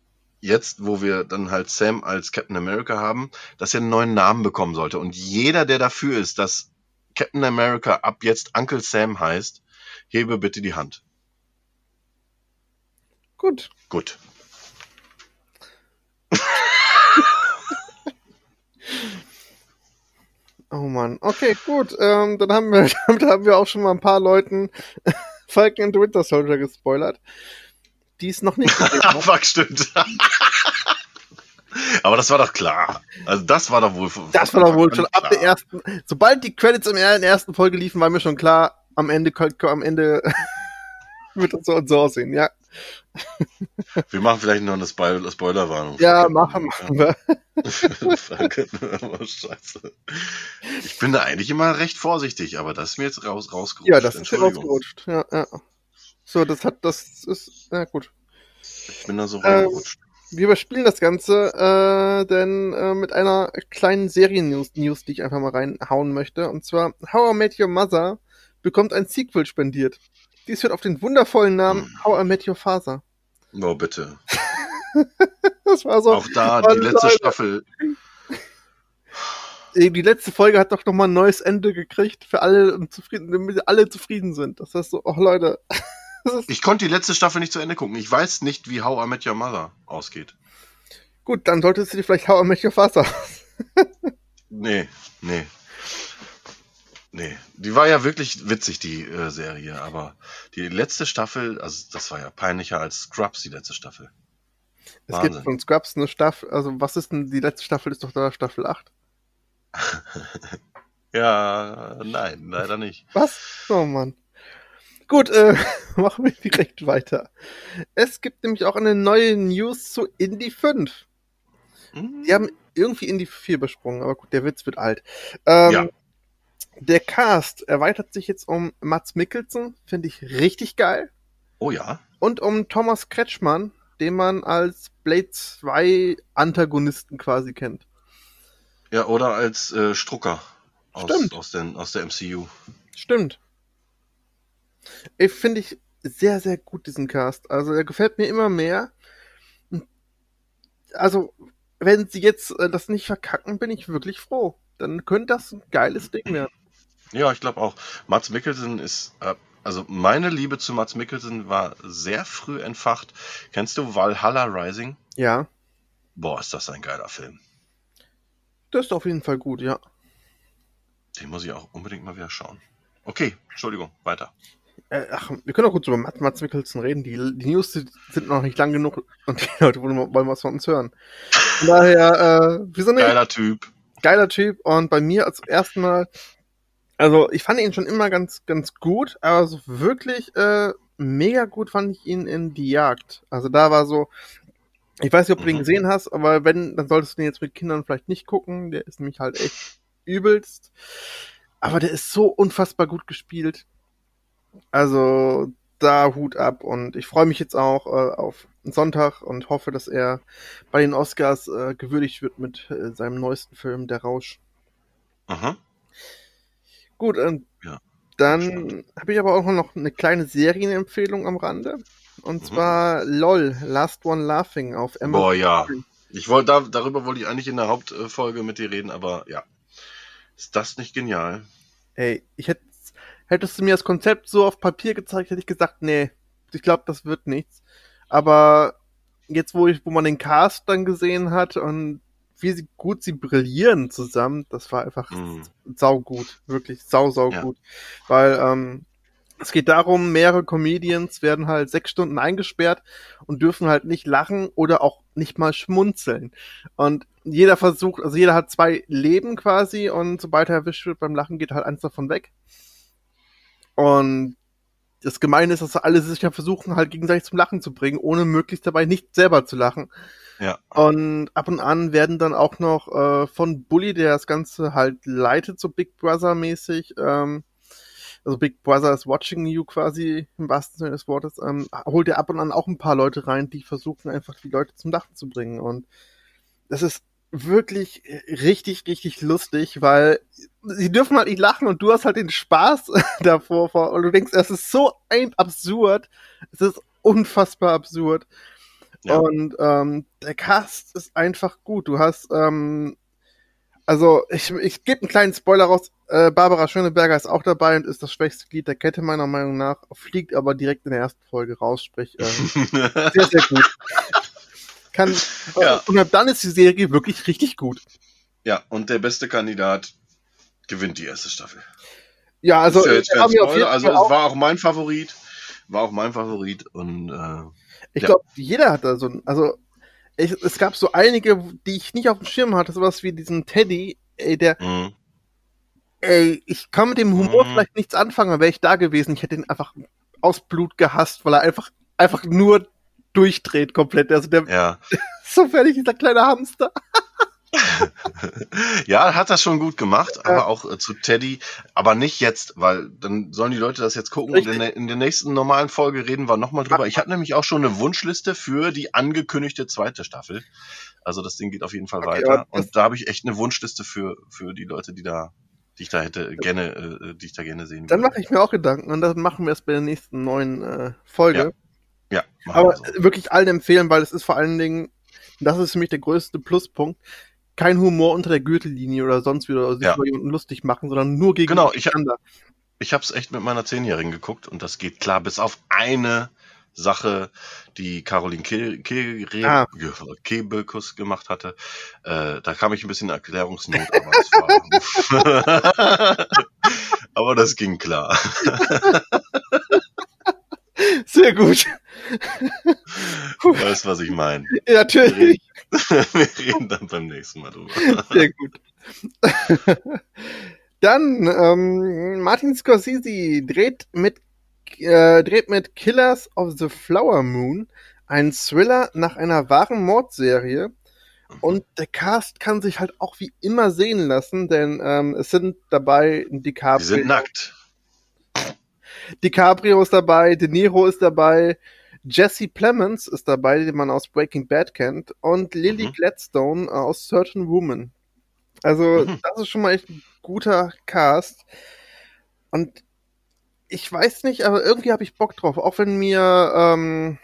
[SPEAKER 2] jetzt, wo wir dann halt Sam als Captain America haben, dass er einen neuen Namen bekommen sollte. Und jeder, der dafür ist, dass Captain America ab jetzt Uncle Sam heißt, hebe bitte die Hand.
[SPEAKER 3] gut.
[SPEAKER 2] Gut.
[SPEAKER 3] Oh Mann. Okay, gut. Ähm, dann haben wir, *laughs* damit haben wir auch schon mal ein paar Leuten *laughs* Falcon and Winter Soldier gespoilert, die es noch nicht gesehen haben. *laughs*
[SPEAKER 2] Fuck, stimmt. Aber das war doch klar. Also das war doch wohl.
[SPEAKER 3] Das war doch wohl schon ab
[SPEAKER 2] klar.
[SPEAKER 3] der ersten, sobald die Credits in der ersten Folge liefen, war mir schon klar, am Ende, am Ende wird das so und so aussehen, ja.
[SPEAKER 2] Wir machen vielleicht noch eine Spoil Spoilerwarnung.
[SPEAKER 3] Ja, machen, machen wir. *laughs*
[SPEAKER 2] Scheiße. Ich bin da eigentlich immer recht vorsichtig, aber das ist mir jetzt raus, rausgerutscht.
[SPEAKER 3] Ja, das ist rausgerutscht. Ja, ja. So, das hat, das ist, na gut.
[SPEAKER 2] Ich bin da so
[SPEAKER 3] Ähm,
[SPEAKER 2] reingerutscht.
[SPEAKER 3] Wir überspielen das Ganze, äh, denn äh, mit einer kleinen Serien-News, News, die ich einfach mal reinhauen möchte. Und zwar, How I Met Your Mother bekommt ein Sequel spendiert. Dies wird auf den wundervollen Namen
[SPEAKER 2] Hm.
[SPEAKER 3] How I Met Your Father.
[SPEAKER 2] Oh, bitte. *laughs*
[SPEAKER 3] Das war so,
[SPEAKER 2] Auch da, die letzte
[SPEAKER 3] Leute.
[SPEAKER 2] Staffel. *laughs*
[SPEAKER 3] die letzte Folge hat doch nochmal ein neues Ende gekriegt für alle und zufrieden, damit alle zufrieden sind. Das heißt so, oh Leute. *laughs*
[SPEAKER 2] Ich konnte die letzte Staffel nicht zu Ende gucken. Ich weiß nicht, wie How I Met Your Mother ausgeht.
[SPEAKER 3] gut, dann solltest du dir vielleicht How I Met Your Father.
[SPEAKER 2] Nee, nee. Nee, die war ja wirklich witzig, die äh, Serie, aber die letzte Staffel, also das war ja peinlicher als Scrubs, die letzte Staffel.
[SPEAKER 3] Es
[SPEAKER 2] Wahnsinn.
[SPEAKER 3] gibt von Scrubs eine Staffel, also was ist denn, die letzte Staffel ist doch da Staffel 8. *laughs*
[SPEAKER 2] Ja, nein, leider nicht.
[SPEAKER 3] Was? Oh Mann. Gut, äh, *laughs* machen wir direkt weiter. Es gibt nämlich auch eine neue News zu Indie 5.
[SPEAKER 2] Hm?
[SPEAKER 3] Die haben irgendwie Indie 4 besprungen, aber gut, der Witz wird alt. Ähm,
[SPEAKER 2] Ja.
[SPEAKER 3] Der Cast erweitert sich jetzt um Mats Mikkelsen, finde ich richtig geil.
[SPEAKER 2] Oh ja.
[SPEAKER 3] Und um Thomas Kretschmann, den man als Blade 2 Antagonisten quasi kennt.
[SPEAKER 2] Ja, oder als äh, Strucker aus,
[SPEAKER 3] Stimmt.
[SPEAKER 2] aus, den, aus der MCU.
[SPEAKER 3] Stimmt. Ich finde ich sehr, sehr gut, diesen Cast. Also er gefällt mir immer mehr. Also, wenn sie jetzt äh, das nicht verkacken, bin ich wirklich froh. Dann könnte das ein geiles Ding werden.
[SPEAKER 2] Ja, ich glaube auch. Mats Mikkelsen ist, äh, also meine Liebe zu Mats Mikkelsen war sehr früh entfacht. Kennst du Valhalla Rising?
[SPEAKER 3] Ja.
[SPEAKER 2] Boah, ist das ein geiler Film.
[SPEAKER 3] Das ist auf jeden Fall gut, ja.
[SPEAKER 2] Den muss ich auch unbedingt mal wieder schauen. Okay, Entschuldigung, weiter.
[SPEAKER 3] Äh, ach, wir können auch kurz über Mats, Mats Mikkelsen reden. Die, die News sind noch nicht lang genug und die Leute wollen, wollen was von uns hören. Von daher, äh, wir sind
[SPEAKER 2] Geiler Typ.
[SPEAKER 3] Geiler Typ und bei mir als ersten Mal, also ich fand ihn schon immer ganz, ganz gut, aber so wirklich äh, mega gut fand ich ihn in Die Jagd. Also da war so, ich weiß nicht, ob du den
[SPEAKER 2] Mhm.
[SPEAKER 3] gesehen hast, aber wenn, dann solltest du den jetzt mit Kindern vielleicht nicht gucken. Der ist nämlich halt echt übelst. Aber der ist so unfassbar gut gespielt. Also da Hut ab und ich freue mich jetzt auch äh, auf Sonntag und hoffe, dass er bei den Oscars äh, gewürdigt wird mit äh, seinem neuesten Film Der Rausch.
[SPEAKER 2] Mhm.
[SPEAKER 3] Gut, ähm,
[SPEAKER 2] Ja,
[SPEAKER 3] dann habe ich aber auch noch eine kleine Serienempfehlung am Rande. Und
[SPEAKER 2] Mhm.
[SPEAKER 3] zwar LOL, Last One Laughing auf Amazon.
[SPEAKER 2] Boah, ja. Ich wollte da, darüber wollte ich eigentlich in der Hauptfolge mit dir reden, aber ja. Ist das nicht genial?
[SPEAKER 3] Ey, ich hätte, hättest du mir das Konzept so auf Papier gezeigt, hätte ich gesagt, nee, ich glaube, das wird nichts. Aber jetzt, wo ich, wo man den Cast dann gesehen hat und wie sie, gut sie brillieren zusammen, das war einfach
[SPEAKER 2] Mhm.
[SPEAKER 3] saugut, wirklich sau, sau
[SPEAKER 2] Ja.
[SPEAKER 3] gut. Weil ähm, es geht darum, mehrere Comedians werden halt sechs Stunden eingesperrt und dürfen halt nicht lachen oder auch nicht mal schmunzeln. Und jeder versucht, also jeder hat zwei Leben quasi und sobald er erwischt wird beim Lachen, geht halt eins davon weg. Und das Gemeine ist, dass alle sich ja versuchen, halt gegenseitig zum Lachen zu bringen, ohne möglichst dabei nicht selber zu lachen.
[SPEAKER 2] Ja.
[SPEAKER 3] Und ab und an werden dann auch noch äh, von Bully, der das Ganze halt leitet, so Big Brother mäßig, ähm, also Big Brother is watching you quasi im wahrsten Sinne des Wortes, ähm, holt er ab und an auch ein paar Leute rein, die versuchen einfach die Leute zum Lachen zu bringen. Und das ist wirklich richtig, richtig lustig, weil sie dürfen halt nicht lachen und du hast halt den Spaß *laughs* davor vor und du denkst, es ist so ein absurd, es ist unfassbar absurd.
[SPEAKER 2] Ja.
[SPEAKER 3] Und ähm, der Cast ist einfach gut. Du hast, ähm, also ich, ich gebe einen kleinen Spoiler raus. Äh, Barbara Schöneberger ist auch dabei und ist das schwächste Glied der Kette meiner Meinung nach. Fliegt aber direkt in der ersten Folge raus, sprich äh, *laughs* sehr, sehr gut. Kann,
[SPEAKER 2] Ja.
[SPEAKER 3] Und dann ist die Serie wirklich richtig gut.
[SPEAKER 2] ja, und der beste Kandidat gewinnt die erste Staffel.
[SPEAKER 3] Ja, also
[SPEAKER 2] ja Spoiler. Also es war auch mein Favorit. War auch mein Favorit und äh,
[SPEAKER 3] ich
[SPEAKER 2] ja.
[SPEAKER 3] glaube, jeder hat da so ein, also ich, es gab so einige, die ich nicht auf dem Schirm hatte, sowas wie diesen Teddy, ey, der,
[SPEAKER 2] mh.
[SPEAKER 3] ey, ich kann mit dem Humor
[SPEAKER 2] Mhm.
[SPEAKER 3] vielleicht nichts anfangen, aber wäre ich da gewesen, ich hätte ihn einfach aus Blut gehasst, weil er einfach, einfach nur durchdreht komplett. Also der
[SPEAKER 2] ja. *laughs*
[SPEAKER 3] so fertig, dieser kleine Hamster. *laughs*
[SPEAKER 2] Ja, hat das schon gut gemacht,
[SPEAKER 3] Ja.
[SPEAKER 2] aber auch äh, zu Teddy, aber nicht jetzt, weil dann sollen die Leute das jetzt gucken und in der, in der nächsten normalen Folge reden wir nochmal drüber. Ich habe nämlich auch schon eine Wunschliste für die angekündigte zweite Staffel. Also das Ding geht auf jeden Fall
[SPEAKER 3] Okay,
[SPEAKER 2] weiter und da habe ich echt eine Wunschliste für für die Leute, die da die ich da hätte gerne äh, die ich da gerne sehen
[SPEAKER 3] Dann
[SPEAKER 2] würde.
[SPEAKER 3] mache ich mir auch Gedanken und das machen wir es bei der nächsten neuen äh, Folge.
[SPEAKER 2] Ja, machen
[SPEAKER 3] Aber
[SPEAKER 2] wir so.
[SPEAKER 3] wirklich allen empfehlen, weil es ist vor allen Dingen, das ist für mich der größte Pluspunkt, kein Humor unter der Gürtellinie oder sonst wieder oder sich
[SPEAKER 2] Ja.
[SPEAKER 3] über jemanden lustig machen, sondern nur gegen
[SPEAKER 2] Genau, ich
[SPEAKER 3] einander.
[SPEAKER 2] Ich habe es echt mit meiner Zehnjährigen geguckt und das geht klar, bis auf eine Sache, die Caroline Ke Ke
[SPEAKER 3] Ah.
[SPEAKER 2] Kebekus gemacht hatte. Äh, da kam ich ein bisschen in Erklärungsnot, aber *laughs* *laughs* aber das ging klar. *laughs*
[SPEAKER 3] Sehr gut.
[SPEAKER 2] Du weißt, was ich meine.
[SPEAKER 3] Ja, natürlich. *laughs*
[SPEAKER 2] Wir reden dann beim nächsten Mal drüber.
[SPEAKER 3] Sehr gut. Dann, ähm, Martin Scorsese dreht mit, äh, dreht mit Killers of the Flower Moon einen Thriller nach einer wahren Mordserie. Und der Cast kann sich halt auch wie immer sehen lassen, denn ähm, es sind dabei DiCaprio.
[SPEAKER 2] Die sind nackt.
[SPEAKER 3] DiCaprio ist dabei, De Niro ist dabei, Jesse Plemons ist dabei, den man aus Breaking Bad kennt, und Lily
[SPEAKER 2] Mhm.
[SPEAKER 3] Gladstone aus Certain Woman. Also,
[SPEAKER 2] Mhm.
[SPEAKER 3] das ist schon mal echt ein guter Cast. Und ich weiß nicht, aber irgendwie habe ich Bock drauf. Auch wenn mir, ähm,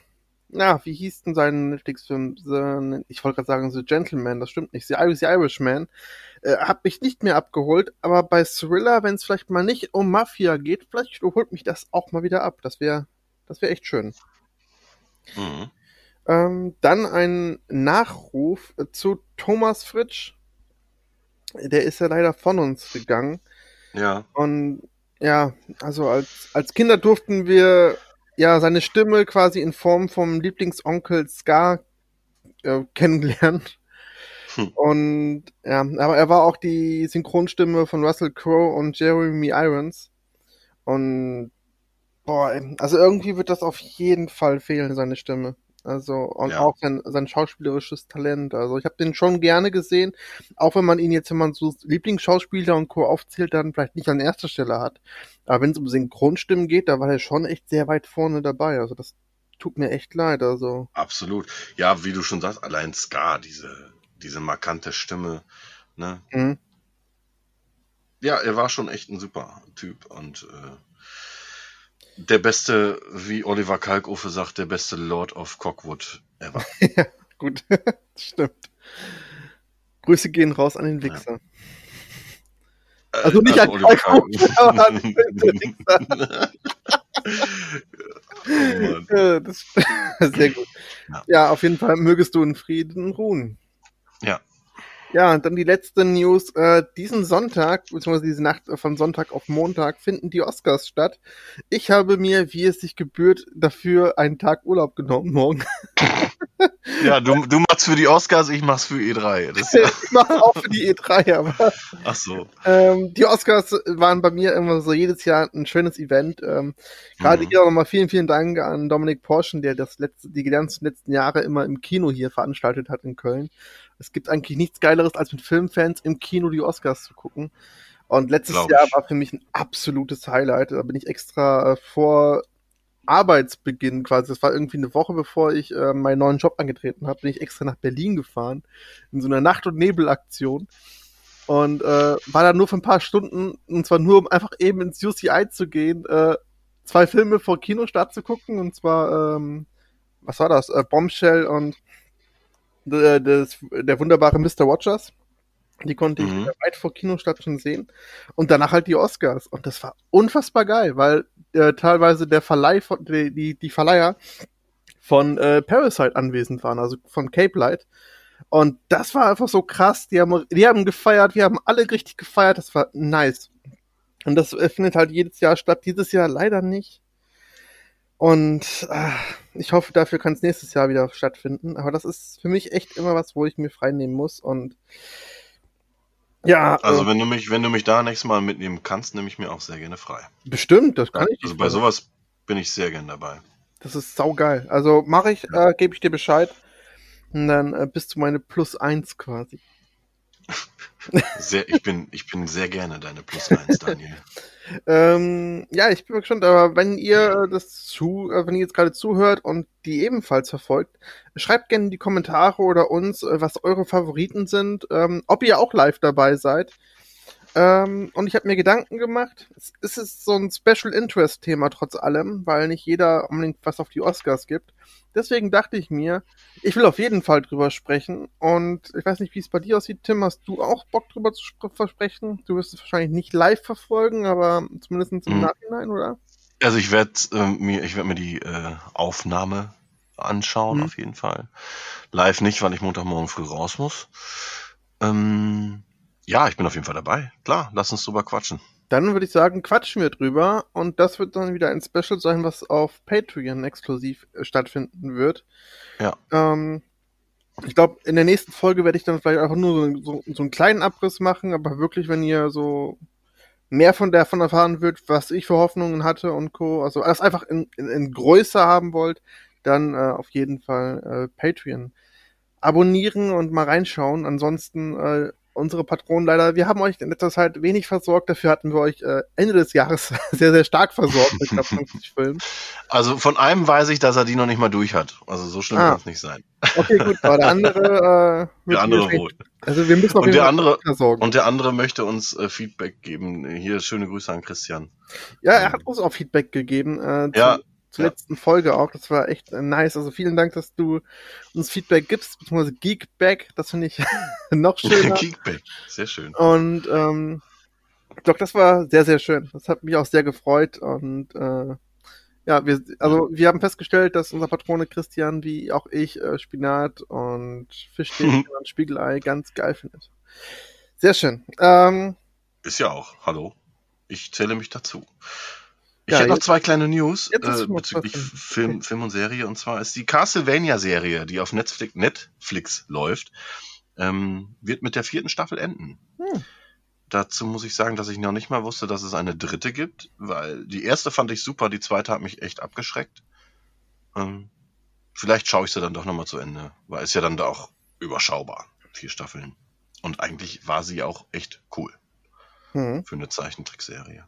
[SPEAKER 3] ja, wie hieß denn sein Netflix-Film? Ich wollte gerade sagen, The Gentleman, das stimmt nicht. The, The Irishman. Äh, hat mich nicht mehr abgeholt, aber bei Thriller, wenn es vielleicht mal nicht um Mafia geht, vielleicht holt mich das auch mal wieder ab. Das wäre das wäre echt schön. Mhm. Ähm, dann ein Nachruf zu Thomas Fritsch. Der ist ja leider von uns gegangen.
[SPEAKER 2] Ja.
[SPEAKER 3] Und ja, also als, als Kinder durften wir ja seine Stimme quasi in Form vom Lieblingsonkel Scar äh, kennengelernt. Hm. Und ja, aber er war auch die Synchronstimme von Russell Crowe und Jeremy Irons. Und boah, also irgendwie wird das auf jeden Fall fehlen, seine Stimme. Also und ja. auch sein, sein schauspielerisches Talent. Also ich habe den schon gerne gesehen, auch wenn man ihn jetzt, wenn man so Lieblingsschauspieler und Co. aufzählt, dann vielleicht nicht an erster Stelle hat. Aber wenn es um Synchronstimmen geht, da war er schon echt sehr weit vorne dabei. Also das tut mir echt leid. Also
[SPEAKER 2] absolut. Ja, wie du schon sagst, allein Scar, diese diese markante Stimme. Ne? Mhm. Ja, er war schon echt ein super Typ und äh, der beste, wie Oliver Kalkofe sagt, der beste Lord of Cockwood ever. *laughs*
[SPEAKER 3] ja, gut, *laughs* stimmt. Grüße gehen raus an den Wichser. Ja. Äh, also nicht also an Oliver Kalkofe, *laughs* aber an den Wichser. oh das, sehr gut. Ja. ja, auf jeden Fall mögest du in Frieden ruhen.
[SPEAKER 2] Ja.
[SPEAKER 3] Ja, und dann die letzte News. Äh, diesen Sonntag, beziehungsweise diese Nacht von Sonntag auf Montag, finden die Oscars statt. Ich habe mir, wie es sich gebührt, dafür einen Tag Urlaub genommen morgen. *laughs*
[SPEAKER 2] Ja, du, du machst für die Oscars, ich mach's für E3.
[SPEAKER 3] Das, ja. *laughs* ich mach's auch für die E3, aber.
[SPEAKER 2] Ach so.
[SPEAKER 3] Ähm, die Oscars waren bei mir immer so jedes Jahr ein schönes Event. Ähm, Gerade mhm. hier nochmal vielen, vielen Dank an Dominik Porschen, der das letzte, die ganzen letzten Jahre immer im Kino hier veranstaltet hat in Köln. Es gibt eigentlich nichts Geileres, als mit Filmfans im Kino die Oscars zu gucken. Und letztes Jahr war für mich ein absolutes Highlight. Da bin ich extra äh, vor Arbeitsbeginn quasi, das war irgendwie eine Woche bevor ich äh, meinen neuen Job angetreten habe, bin ich extra nach Berlin gefahren in so einer Nacht- und Nebelaktion und äh, war da nur für ein paar Stunden und zwar nur um einfach eben ins UCI zu gehen, äh, zwei Filme vor Kinostart zu gucken und zwar ähm, was war das? Äh, Bombshell und äh, das, der wunderbare Mr. Watchers. Die konnte ich mhm. weit vor Kinostart schon sehen. Und danach halt die Oscars. Und das war unfassbar geil, weil äh, teilweise der Verleih von, die, die, die Verleiher von äh, Parasite anwesend waren, also von Cape Light. Und das war einfach so krass. Die haben, die haben gefeiert, wir haben alle richtig gefeiert. Das war nice. Und das findet halt jedes Jahr statt. Dieses Jahr leider nicht. Und äh, ich hoffe, dafür kann es nächstes Jahr wieder stattfinden. Aber das ist für mich echt immer was, wo ich mir frei nehmen muss. Und ja.
[SPEAKER 2] Also äh, wenn du mich, wenn du mich da nächstes Mal mitnehmen kannst, nehme ich mir auch sehr gerne frei.
[SPEAKER 3] Bestimmt, das kann ja, ich.
[SPEAKER 2] Also bei sowas bin ich sehr gern dabei.
[SPEAKER 3] Das ist saugeil. Also mache ich, äh, gebe ich dir Bescheid. Und dann äh, bist du meine Plus eins quasi.
[SPEAKER 2] Sehr, ich, bin, ich bin sehr gerne deine Plus eins, Daniel. *laughs*
[SPEAKER 3] ähm, ja, ich bin gespannt, aber wenn ihr das zu, äh, wenn ihr jetzt gerade zuhört und die ebenfalls verfolgt, schreibt gerne in die Kommentare oder uns, äh, was eure Favoriten sind, ähm, ob ihr auch live dabei seid. Ähm, und ich habe mir Gedanken gemacht. Es ist so ein Special Interest Thema trotz allem, weil nicht jeder unbedingt was auf die Oscars gibt. Deswegen dachte ich mir, ich will auf jeden Fall drüber sprechen. Und ich weiß nicht, wie es bei dir aussieht, Tim. Hast du auch Bock drüber zu versprechen? Du wirst es wahrscheinlich nicht live verfolgen, aber zumindest im mhm. Nachhinein, oder?
[SPEAKER 2] Also ich werde äh, mir, ich werde mir die äh, Aufnahme anschauen, mhm. auf jeden Fall. Live nicht, weil ich Montagmorgen früh raus muss. Ähm, ja, ich bin auf jeden Fall dabei. Klar, lass uns drüber quatschen.
[SPEAKER 3] Dann würde ich sagen, quatschen wir drüber und das wird dann wieder ein Special sein, was auf Patreon exklusiv äh, stattfinden wird.
[SPEAKER 2] Ja.
[SPEAKER 3] Ähm, ich glaube, in der nächsten Folge werde ich dann vielleicht einfach nur so, so, so, einen kleinen Abriss machen, aber wirklich, wenn ihr so mehr von davon erfahren wird, was ich für Hoffnungen hatte und Co., also das einfach in, in, in Größe haben wollt, dann äh, auf jeden Fall äh, Patreon abonnieren und mal reinschauen. Ansonsten äh, unsere Patronen leider, wir haben euch in letzter Zeit wenig versorgt, dafür hatten wir euch äh, Ende des Jahres *laughs* sehr, sehr stark versorgt mit knapp *laughs* 50 Filmen.
[SPEAKER 2] Also von einem weiß ich, dass er die noch nicht mal durch hat. Also so schlimm ah. kann es nicht sein.
[SPEAKER 3] Okay, gut, aber der andere *laughs*
[SPEAKER 2] äh, der andere wohl.
[SPEAKER 3] Also wir müssen auf
[SPEAKER 2] Und
[SPEAKER 3] jeden
[SPEAKER 2] der
[SPEAKER 3] Fall
[SPEAKER 2] andere,
[SPEAKER 3] versorgen.
[SPEAKER 2] und der andere möchte uns äh, Feedback geben. Hier schöne Grüße an Christian.
[SPEAKER 3] ja, er hat uns auch Feedback gegeben. Äh,
[SPEAKER 2] Ja,
[SPEAKER 3] zur
[SPEAKER 2] ja.
[SPEAKER 3] letzten Folge auch. Das war echt äh, nice. Also vielen Dank, dass du uns Feedback gibst, beziehungsweise Geekback. Das finde ich *laughs* noch schöner. *laughs*
[SPEAKER 2] Kickback. Sehr schön.
[SPEAKER 3] Und ähm, doch, das war sehr, sehr schön. Das hat mich auch sehr gefreut. Und äh, ja, wir, also wir haben festgestellt, dass unser Patrone Christian, wie auch ich, äh, Spinat und Fischstäbchen *laughs* und Spiegelei ganz geil findet. Sehr schön. Ähm,
[SPEAKER 2] Ist ja auch. Hallo. Ich zähle mich dazu. Ich
[SPEAKER 3] Ja,
[SPEAKER 2] hätte noch zwei kleine News äh, bezüglich. Film, Film und Serie. Und zwar ist die Castlevania-Serie, die auf Netflix, Netflix läuft, ähm, wird mit der vierten Staffel enden.
[SPEAKER 3] Hm.
[SPEAKER 2] Dazu muss ich sagen, dass ich noch nicht mal wusste, dass es eine dritte gibt, weil die erste fand ich super, die zweite hat mich echt abgeschreckt. Ähm, vielleicht schaue ich sie dann doch nochmal zu Ende, weil es ja dann doch überschaubar. Vier Staffeln. Und eigentlich war sie auch echt cool
[SPEAKER 3] hm.
[SPEAKER 2] für eine Zeichentrickserie.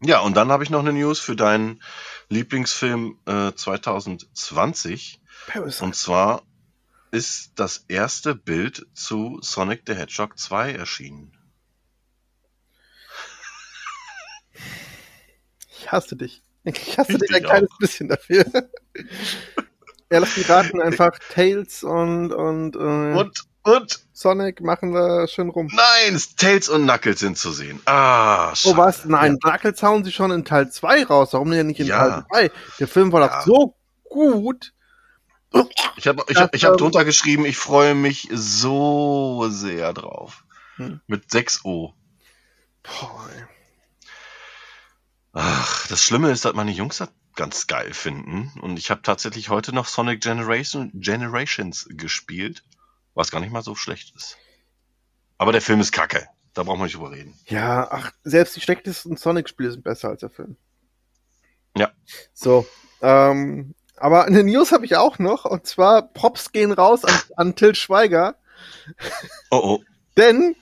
[SPEAKER 2] Ja, und dann habe ich noch eine News für deinen Lieblingsfilm äh, 2020.
[SPEAKER 3] Parasite.
[SPEAKER 2] Und zwar ist das erste Bild zu Sonic the Hedgehog 2 erschienen.
[SPEAKER 3] Ich hasse dich. Ich hasse
[SPEAKER 2] Ich
[SPEAKER 3] dich ein
[SPEAKER 2] dich
[SPEAKER 3] kleines bisschen dafür. *laughs* ja, lass mich raten, einfach Tails und, und, äh,
[SPEAKER 2] Und, und,
[SPEAKER 3] Sonic machen da schön rum.
[SPEAKER 2] nein, Tails und Knuckles sind zu sehen. Ah,
[SPEAKER 3] Oh,
[SPEAKER 2] schade.
[SPEAKER 3] was? Nein, Knuckles hauen sie schon in Teil 2 raus. Warum denn nicht in
[SPEAKER 2] Ja.
[SPEAKER 3] Teil 3? Der Film war
[SPEAKER 2] Ja.
[SPEAKER 3] doch so gut.
[SPEAKER 2] Ich habe ich hab, ich hab drunter geschrieben, ich freue mich so sehr drauf.
[SPEAKER 3] Hm.
[SPEAKER 2] Mit 6O.
[SPEAKER 3] Boah, ey.
[SPEAKER 2] Ach, das Schlimme ist, dass meine Jungs das ganz geil finden. Und ich habe tatsächlich heute noch Sonic Generation, Generations gespielt, was gar nicht mal so schlecht ist. Aber der Film ist kacke. Da brauchen wir nicht drüber reden.
[SPEAKER 3] Ja, ach, selbst die schlechtesten Sonic-Spiele sind besser als der Film.
[SPEAKER 2] Ja.
[SPEAKER 3] So, ähm, aber eine News habe ich auch noch, und zwar Props gehen raus an, an Till Schweiger,
[SPEAKER 2] Oh oh. *laughs*
[SPEAKER 3] denn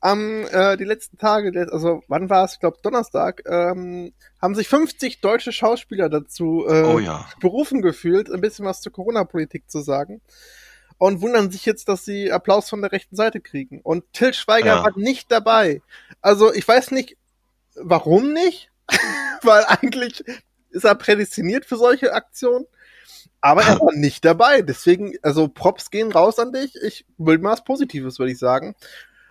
[SPEAKER 3] am äh, die letzten Tage, also wann war es? Ich glaube Donnerstag, ähm, haben sich 50 deutsche Schauspieler dazu äh,
[SPEAKER 2] Oh ja.
[SPEAKER 3] berufen gefühlt, ein bisschen was zur Corona-Politik zu sagen. Und wundern sich jetzt, dass sie Applaus von der rechten Seite kriegen. Und Till Schweiger
[SPEAKER 2] Ja.
[SPEAKER 3] war nicht dabei. Also ich weiß nicht, warum nicht, *laughs* weil eigentlich ist er prädestiniert für solche Aktionen. Aber er war nicht dabei. Deswegen, also Props gehen raus an dich. Ich will mal was Positives, würde ich sagen.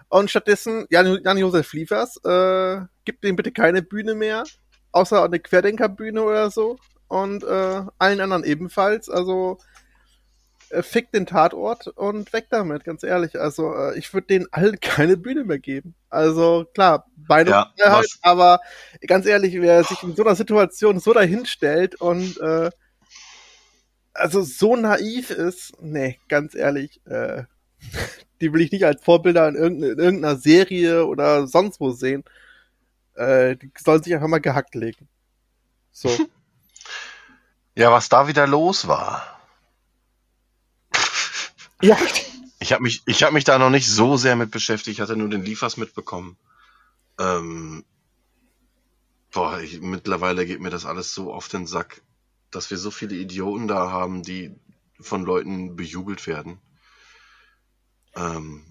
[SPEAKER 3] Und stattdessen, Jan- Jan-Josef Liefers, äh, gibt ihm bitte keine Bühne mehr, außer eine Querdenkerbühne oder so. Und äh, allen anderen ebenfalls. Also äh, fick den Tatort und weg damit, ganz ehrlich. Also äh, ich würde denen allen *laughs* keine Bühne mehr geben. Also klar, Beine
[SPEAKER 2] Ja,
[SPEAKER 3] halt, aber ganz ehrlich, wer sich in so einer Situation so dahinstellt und äh, also so naiv ist, nee, ganz ehrlich, äh, *laughs* die will ich nicht als Vorbilder in, irgendeiner- in irgendeiner Serie oder sonst wo sehen. Äh, die sollen sich einfach mal gehackt legen. So. *laughs*
[SPEAKER 2] Ja, was da wieder los war.
[SPEAKER 3] Ja.
[SPEAKER 2] Ich habe mich, ich hab mich da noch nicht so sehr mit beschäftigt. Ich hatte nur den Liefers mitbekommen. Ähm, boah, ich, mittlerweile geht mir das alles so auf den Sack, dass wir so viele Idioten da haben, die von Leuten bejubelt werden. Ähm,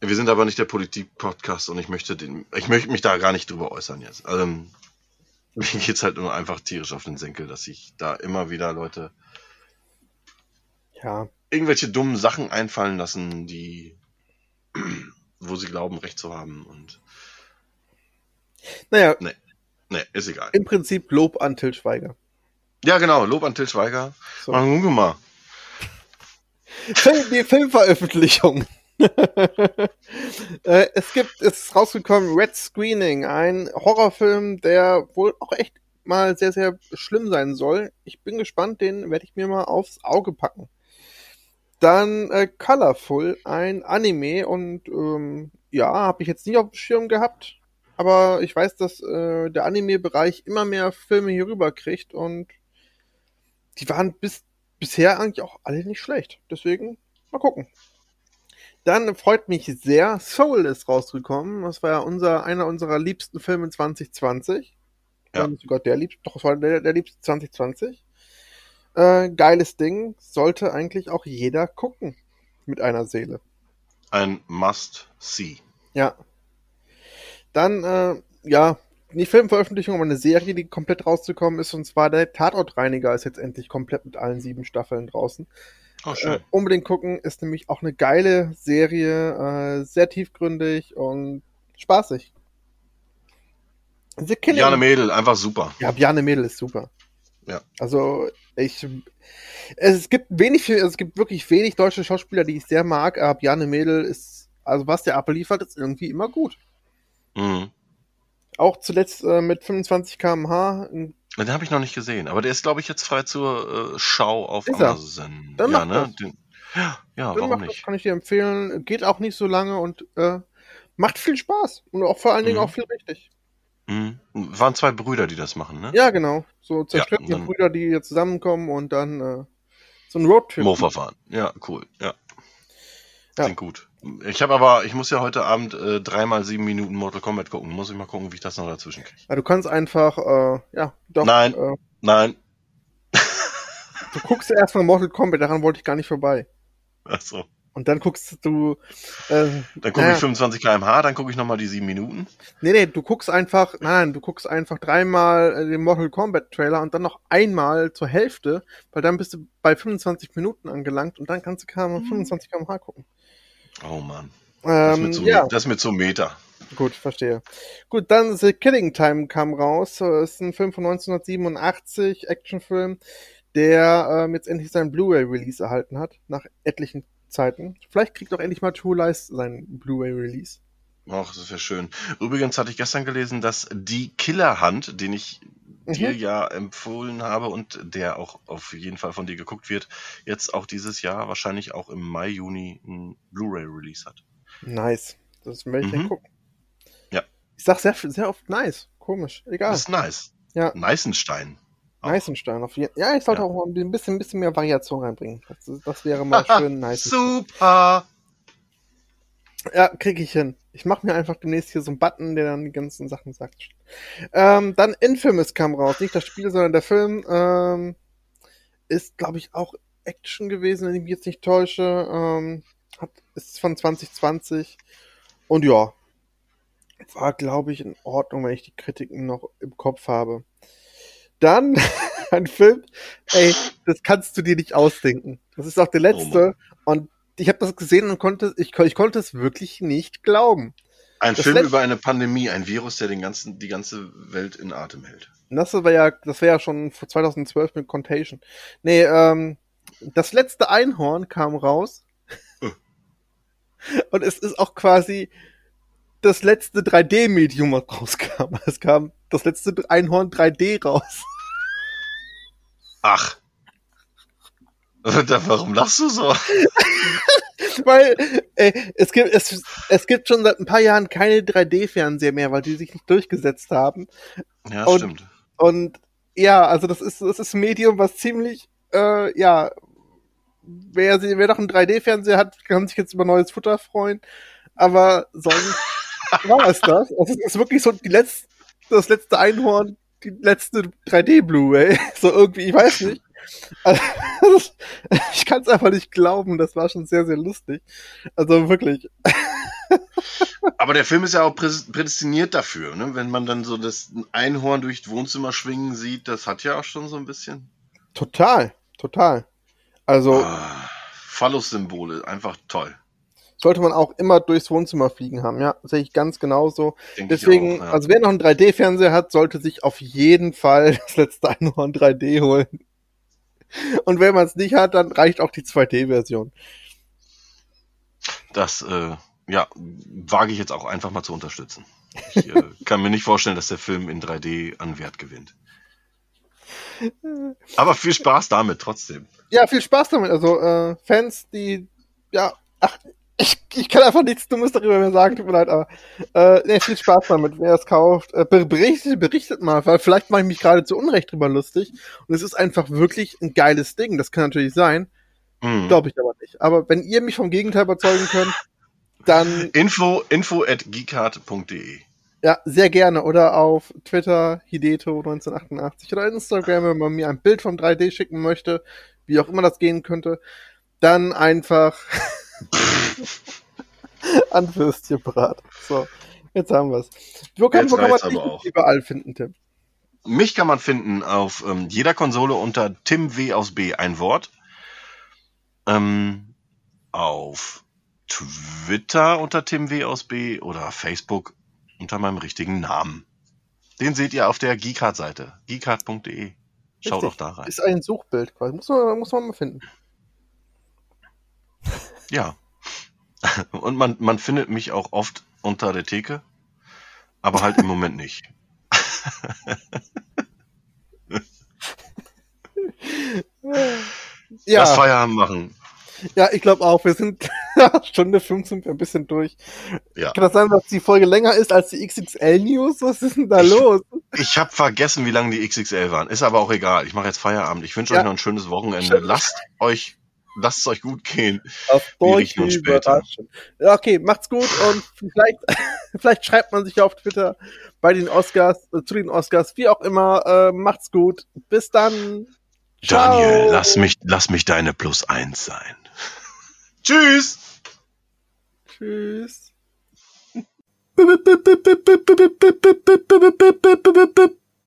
[SPEAKER 2] wir sind aber nicht der Politik-Podcast und ich möchte den, ich möchte mich da gar nicht drüber äußern jetzt. Ähm, *laughs* mir geht's halt nur einfach tierisch auf den Senkel, dass sich da immer wieder Leute
[SPEAKER 3] Ja.
[SPEAKER 2] Irgendwelche dummen Sachen einfallen lassen, die, wo sie glauben, recht zu haben. Und
[SPEAKER 3] Naja,
[SPEAKER 2] ne, ist egal.
[SPEAKER 3] im Prinzip Lob an Till Schweiger.
[SPEAKER 2] Ja, genau. Lob an Til Schweiger.
[SPEAKER 3] So.
[SPEAKER 2] Mal gucken mal.
[SPEAKER 3] Film, die Filmveröffentlichung. *laughs* äh, es gibt, es ist rausgekommen, Red Screening, ein Horrorfilm, der wohl auch echt mal sehr, sehr schlimm sein soll. Ich bin gespannt, den werde ich mir mal aufs Auge packen. Dann äh, Colorful, ein Anime und ähm, ja, habe ich jetzt nicht auf dem Schirm gehabt, aber ich weiß, dass äh, der Anime-Bereich immer mehr Filme hier rüber kriegt und die waren bis bisher eigentlich auch alle nicht schlecht. Deswegen mal gucken. Dann freut mich sehr, Soul ist rausgekommen. Das war ja unser, einer unserer liebsten Filme 2020.
[SPEAKER 2] Ja.
[SPEAKER 3] Sogar der liebste, doch, es war der, der liebste 2020. Äh, geiles Ding. Sollte eigentlich auch jeder gucken. Mit einer Seele.
[SPEAKER 2] ein Must-See.
[SPEAKER 3] Ja. Dann, äh, ja, nicht Filmveröffentlichung, aber eine Serie, die komplett rauszukommen ist, und zwar der Tatortreiniger ist jetzt endlich komplett mit allen sieben Staffeln draußen.
[SPEAKER 2] Oh, schön.
[SPEAKER 3] Äh, unbedingt gucken, ist nämlich auch eine geile Serie, äh, sehr tiefgründig und spaßig. The Killing.
[SPEAKER 2] Mädel, einfach super.
[SPEAKER 3] Ja, Bjarne Mädel ist super.
[SPEAKER 2] Ja.
[SPEAKER 3] Also, ich, es gibt wenig, es gibt wirklich wenig deutsche Schauspieler, die ich sehr mag, aber Bjarne Mädel ist, also was der abliefert, ist irgendwie immer gut.
[SPEAKER 2] Mhm.
[SPEAKER 3] Auch zuletzt äh, mit 25 km/h.
[SPEAKER 2] Den habe ich noch nicht gesehen, aber der ist, glaube ich, jetzt frei zur äh, Schau auf
[SPEAKER 3] Ist?
[SPEAKER 2] Amazon.
[SPEAKER 3] Dann
[SPEAKER 2] ja, ne? Den, ja, ja
[SPEAKER 3] Film
[SPEAKER 2] warum
[SPEAKER 3] macht das,
[SPEAKER 2] nicht?
[SPEAKER 3] kann ich dir empfehlen. Geht auch nicht so lange und äh, macht viel Spaß. Und auch vor allen Dingen
[SPEAKER 2] Mhm.
[SPEAKER 3] auch viel richtig.
[SPEAKER 2] Mhm. Waren zwei Brüder, die das machen, ne?
[SPEAKER 3] Ja, genau. So zerstrittene
[SPEAKER 2] dann-
[SPEAKER 3] Brüder, die hier zusammenkommen und dann äh, so ein Roadtrip.
[SPEAKER 2] Mofa fahren. Ja, cool. Ja.
[SPEAKER 3] Ja.
[SPEAKER 2] Klingt gut. Ich habe aber, ich muss ja heute Abend äh, dreimal sieben Minuten Mortal Kombat gucken. Muss ich mal gucken, wie ich das noch dazwischen kriege.
[SPEAKER 3] Ja, du kannst einfach, äh, ja, doch.
[SPEAKER 2] Nein.
[SPEAKER 3] Äh,
[SPEAKER 2] Nein.
[SPEAKER 3] du guckst ja erstmal Mortal Kombat, daran wollte ich gar nicht vorbei.
[SPEAKER 2] Achso.
[SPEAKER 3] Und dann guckst du, äh,
[SPEAKER 2] Dann gucke ich 25 km/h, dann gucke ich nochmal die sieben Minuten.
[SPEAKER 3] nee, nee, du guckst einfach, nein, du guckst einfach dreimal äh, den Mortal Kombat Trailer und dann noch einmal zur Hälfte, weil dann bist du bei 25 Minuten angelangt und dann kannst du km 25 km/h gucken.
[SPEAKER 2] Oh Mann. Das, ist
[SPEAKER 3] Ähm,
[SPEAKER 2] zu,
[SPEAKER 3] ja,
[SPEAKER 2] das ist mir zu Meter.
[SPEAKER 3] gut, verstehe. Gut, dann The Killing Time kam raus. äh, Ist ein Film von 1987, Actionfilm, der ähm, jetzt endlich seinen Blu-ray-Release erhalten hat, nach etlichen Zeiten. Vielleicht kriegt auch endlich mal True Lies seinen Blu-ray-Release.
[SPEAKER 2] Ach, das wäre schön. Übrigens hatte ich gestern gelesen, dass die Killerhand, den ich dir
[SPEAKER 3] Mhm.
[SPEAKER 2] ja empfohlen habe und der auch auf jeden Fall von dir geguckt wird, jetzt auch dieses Jahr wahrscheinlich auch im Mai, Juni ein Blu-ray-Release hat.
[SPEAKER 3] Nice. Das werde ich
[SPEAKER 2] Mhm.
[SPEAKER 3] dann gucken.
[SPEAKER 2] Ja.
[SPEAKER 3] Ich sag sehr, sehr oft nice. Komisch. Egal.
[SPEAKER 2] Das ist nice.
[SPEAKER 3] Ja.
[SPEAKER 2] Neißenstein. Auch.
[SPEAKER 3] Neißenstein. Auf jeden Ja, ich sollte
[SPEAKER 2] Ja.
[SPEAKER 3] auch mal ein bisschen, ein bisschen mehr Variation reinbringen. Das, das wäre mal *laughs* schön nice.
[SPEAKER 2] Super.
[SPEAKER 3] Ja, krieg ich hin. Ich mache mir einfach demnächst hier so einen Button, der dann die ganzen Sachen sagt. Ähm, dann Infamous kam raus. Nicht das Spiel, sondern der Film. Ähm, ist, glaube ich, auch Action gewesen, wenn ich mich jetzt nicht täusche. Ähm, hat, ist von 2020. Und ja, war, glaube ich, in Ordnung, wenn ich die Kritiken noch im Kopf habe. Dann *laughs* ein Film, ey, das kannst du dir nicht ausdenken. Das ist auch der
[SPEAKER 2] Oh
[SPEAKER 3] letzte. und ich habe das gesehen und konnte, ich, ich konnte es wirklich nicht glauben.
[SPEAKER 2] Ein
[SPEAKER 3] Das
[SPEAKER 2] Film
[SPEAKER 3] letzte-
[SPEAKER 2] über eine Pandemie, ein Virus, der den ganzen, die ganze Welt in Atem hält.
[SPEAKER 3] Das war ja, das wäre ja schon vor 2012 mit Contagion. Nee, ähm, das letzte Einhorn kam raus.
[SPEAKER 2] Äh. *laughs*
[SPEAKER 3] Und es ist auch quasi das letzte 3D-Medium, was rauskam. *laughs* Es kam das letzte Einhorn 3D raus.
[SPEAKER 2] Ach. Warum lachst du so? *laughs*
[SPEAKER 3] Weil äh, es gibt es, es gibt schon seit ein paar Jahren keine 3D-Fernseher mehr, weil die sich nicht durchgesetzt haben.
[SPEAKER 2] Ja,
[SPEAKER 3] Und-
[SPEAKER 2] stimmt.
[SPEAKER 3] Und ja, also das ist das ist ein Medium, was ziemlich äh, ja wer wer noch einen 3D-Fernseher hat, kann sich jetzt über neues Futter freuen. Aber sonst war es das. Also es ist wirklich so die letzte das letzte Einhorn, die letzte 3D Blu-ray. *laughs* So irgendwie, ich weiß nicht. Also, *laughs* ich kann es einfach nicht glauben. Das war schon sehr sehr lustig. Also wirklich. *laughs*
[SPEAKER 2] Aber der Film ist ja auch prä- prädestiniert dafür, ne? Wenn man dann so das Einhorn durch das Wohnzimmer schwingen sieht, das hat ja auch schon so ein bisschen.
[SPEAKER 3] Total, total. Also
[SPEAKER 2] Ah, Phallus-Symbole, einfach toll.
[SPEAKER 3] Sollte man auch immer durchs Wohnzimmer fliegen haben. Ja, sehe ich ganz genauso.
[SPEAKER 2] Denk
[SPEAKER 3] Deswegen,
[SPEAKER 2] auch, ja.
[SPEAKER 3] also wer noch einen 3D-Fernseher hat, sollte sich auf jeden Fall *laughs* das letzte Einhorn 3D holen. Und wenn man es nicht hat, dann reicht auch die 2D-Version.
[SPEAKER 2] das äh, ja, wage ich jetzt auch einfach mal zu unterstützen. Ich äh, *laughs* kann mir nicht vorstellen, dass der Film in 3D an Wert gewinnt. Aber viel Spaß damit trotzdem.
[SPEAKER 3] Ja, viel Spaß damit. Also äh, Fans, die, ja, ach, ich, ich kann einfach nichts Dummes darüber mehr sagen, tut mir leid, aber äh, nee, viel Spaß damit, wer es kauft. Äh, ber- berichtet, berichtet mal, weil vielleicht mache ich mich gerade zu Unrecht drüber lustig. Und es ist einfach wirklich ein geiles Ding. Das kann natürlich sein.
[SPEAKER 2] Mhm.
[SPEAKER 3] Glaube ich aber nicht. Aber wenn ihr mich vom Gegenteil überzeugen könnt, dann
[SPEAKER 2] Info, info at geekart.de.
[SPEAKER 3] ja, sehr gerne. Oder auf Twitter, Hideto1988 oder Instagram, wenn man mir ein Bild vom 3D schicken möchte, wie auch immer das gehen könnte, dann einfach *laughs* an Würstchenbrat. So, jetzt haben wir's. Wo kann, wo kann man dich überall finden, Tim?
[SPEAKER 2] Mich kann man finden auf ähm, jeder Konsole unter Tim W aus B, ein Wort. Ähm, auf Twitter unter Tim W aus B oder Facebook unter meinem richtigen Namen. Den seht ihr auf der Geekart-Seite. geekart.de. Schaut auch da rein.
[SPEAKER 3] Ist ein Suchbild quasi. Muss man, muss man mal finden.
[SPEAKER 2] Ja. *laughs* Und man, man findet mich auch oft unter der Theke, aber halt im Moment nicht. *laughs* Lass
[SPEAKER 3] Ja,
[SPEAKER 2] Feierabend machen.
[SPEAKER 3] ja, ich glaube auch. Wir sind *laughs* Stunde 15 ein bisschen durch.
[SPEAKER 2] Ja.
[SPEAKER 3] Kann das sein, dass die Folge länger ist als die XXL News? Was ist denn da
[SPEAKER 2] Ich-
[SPEAKER 3] los?
[SPEAKER 2] Ich habe vergessen, wie lange die XXL waren. Ist aber auch egal. Ich mache jetzt Feierabend. Ich wünsche
[SPEAKER 3] Ja.
[SPEAKER 2] euch noch ein schönes Wochenende.
[SPEAKER 3] Schön.
[SPEAKER 2] Lasst euch, lasst es euch gut gehen.
[SPEAKER 3] Auf überraschen. Ja, okay, macht's gut und vielleicht, *laughs* vielleicht schreibt man sich ja auf Twitter bei den Oscars, äh, zu den Oscars, wie auch immer. Äh, macht's gut. Bis dann. Ciao.
[SPEAKER 2] Daniel, lass mich, lass mich deine Plus eins sein. *laughs* Tschüss!
[SPEAKER 3] Tschüss. *laughs*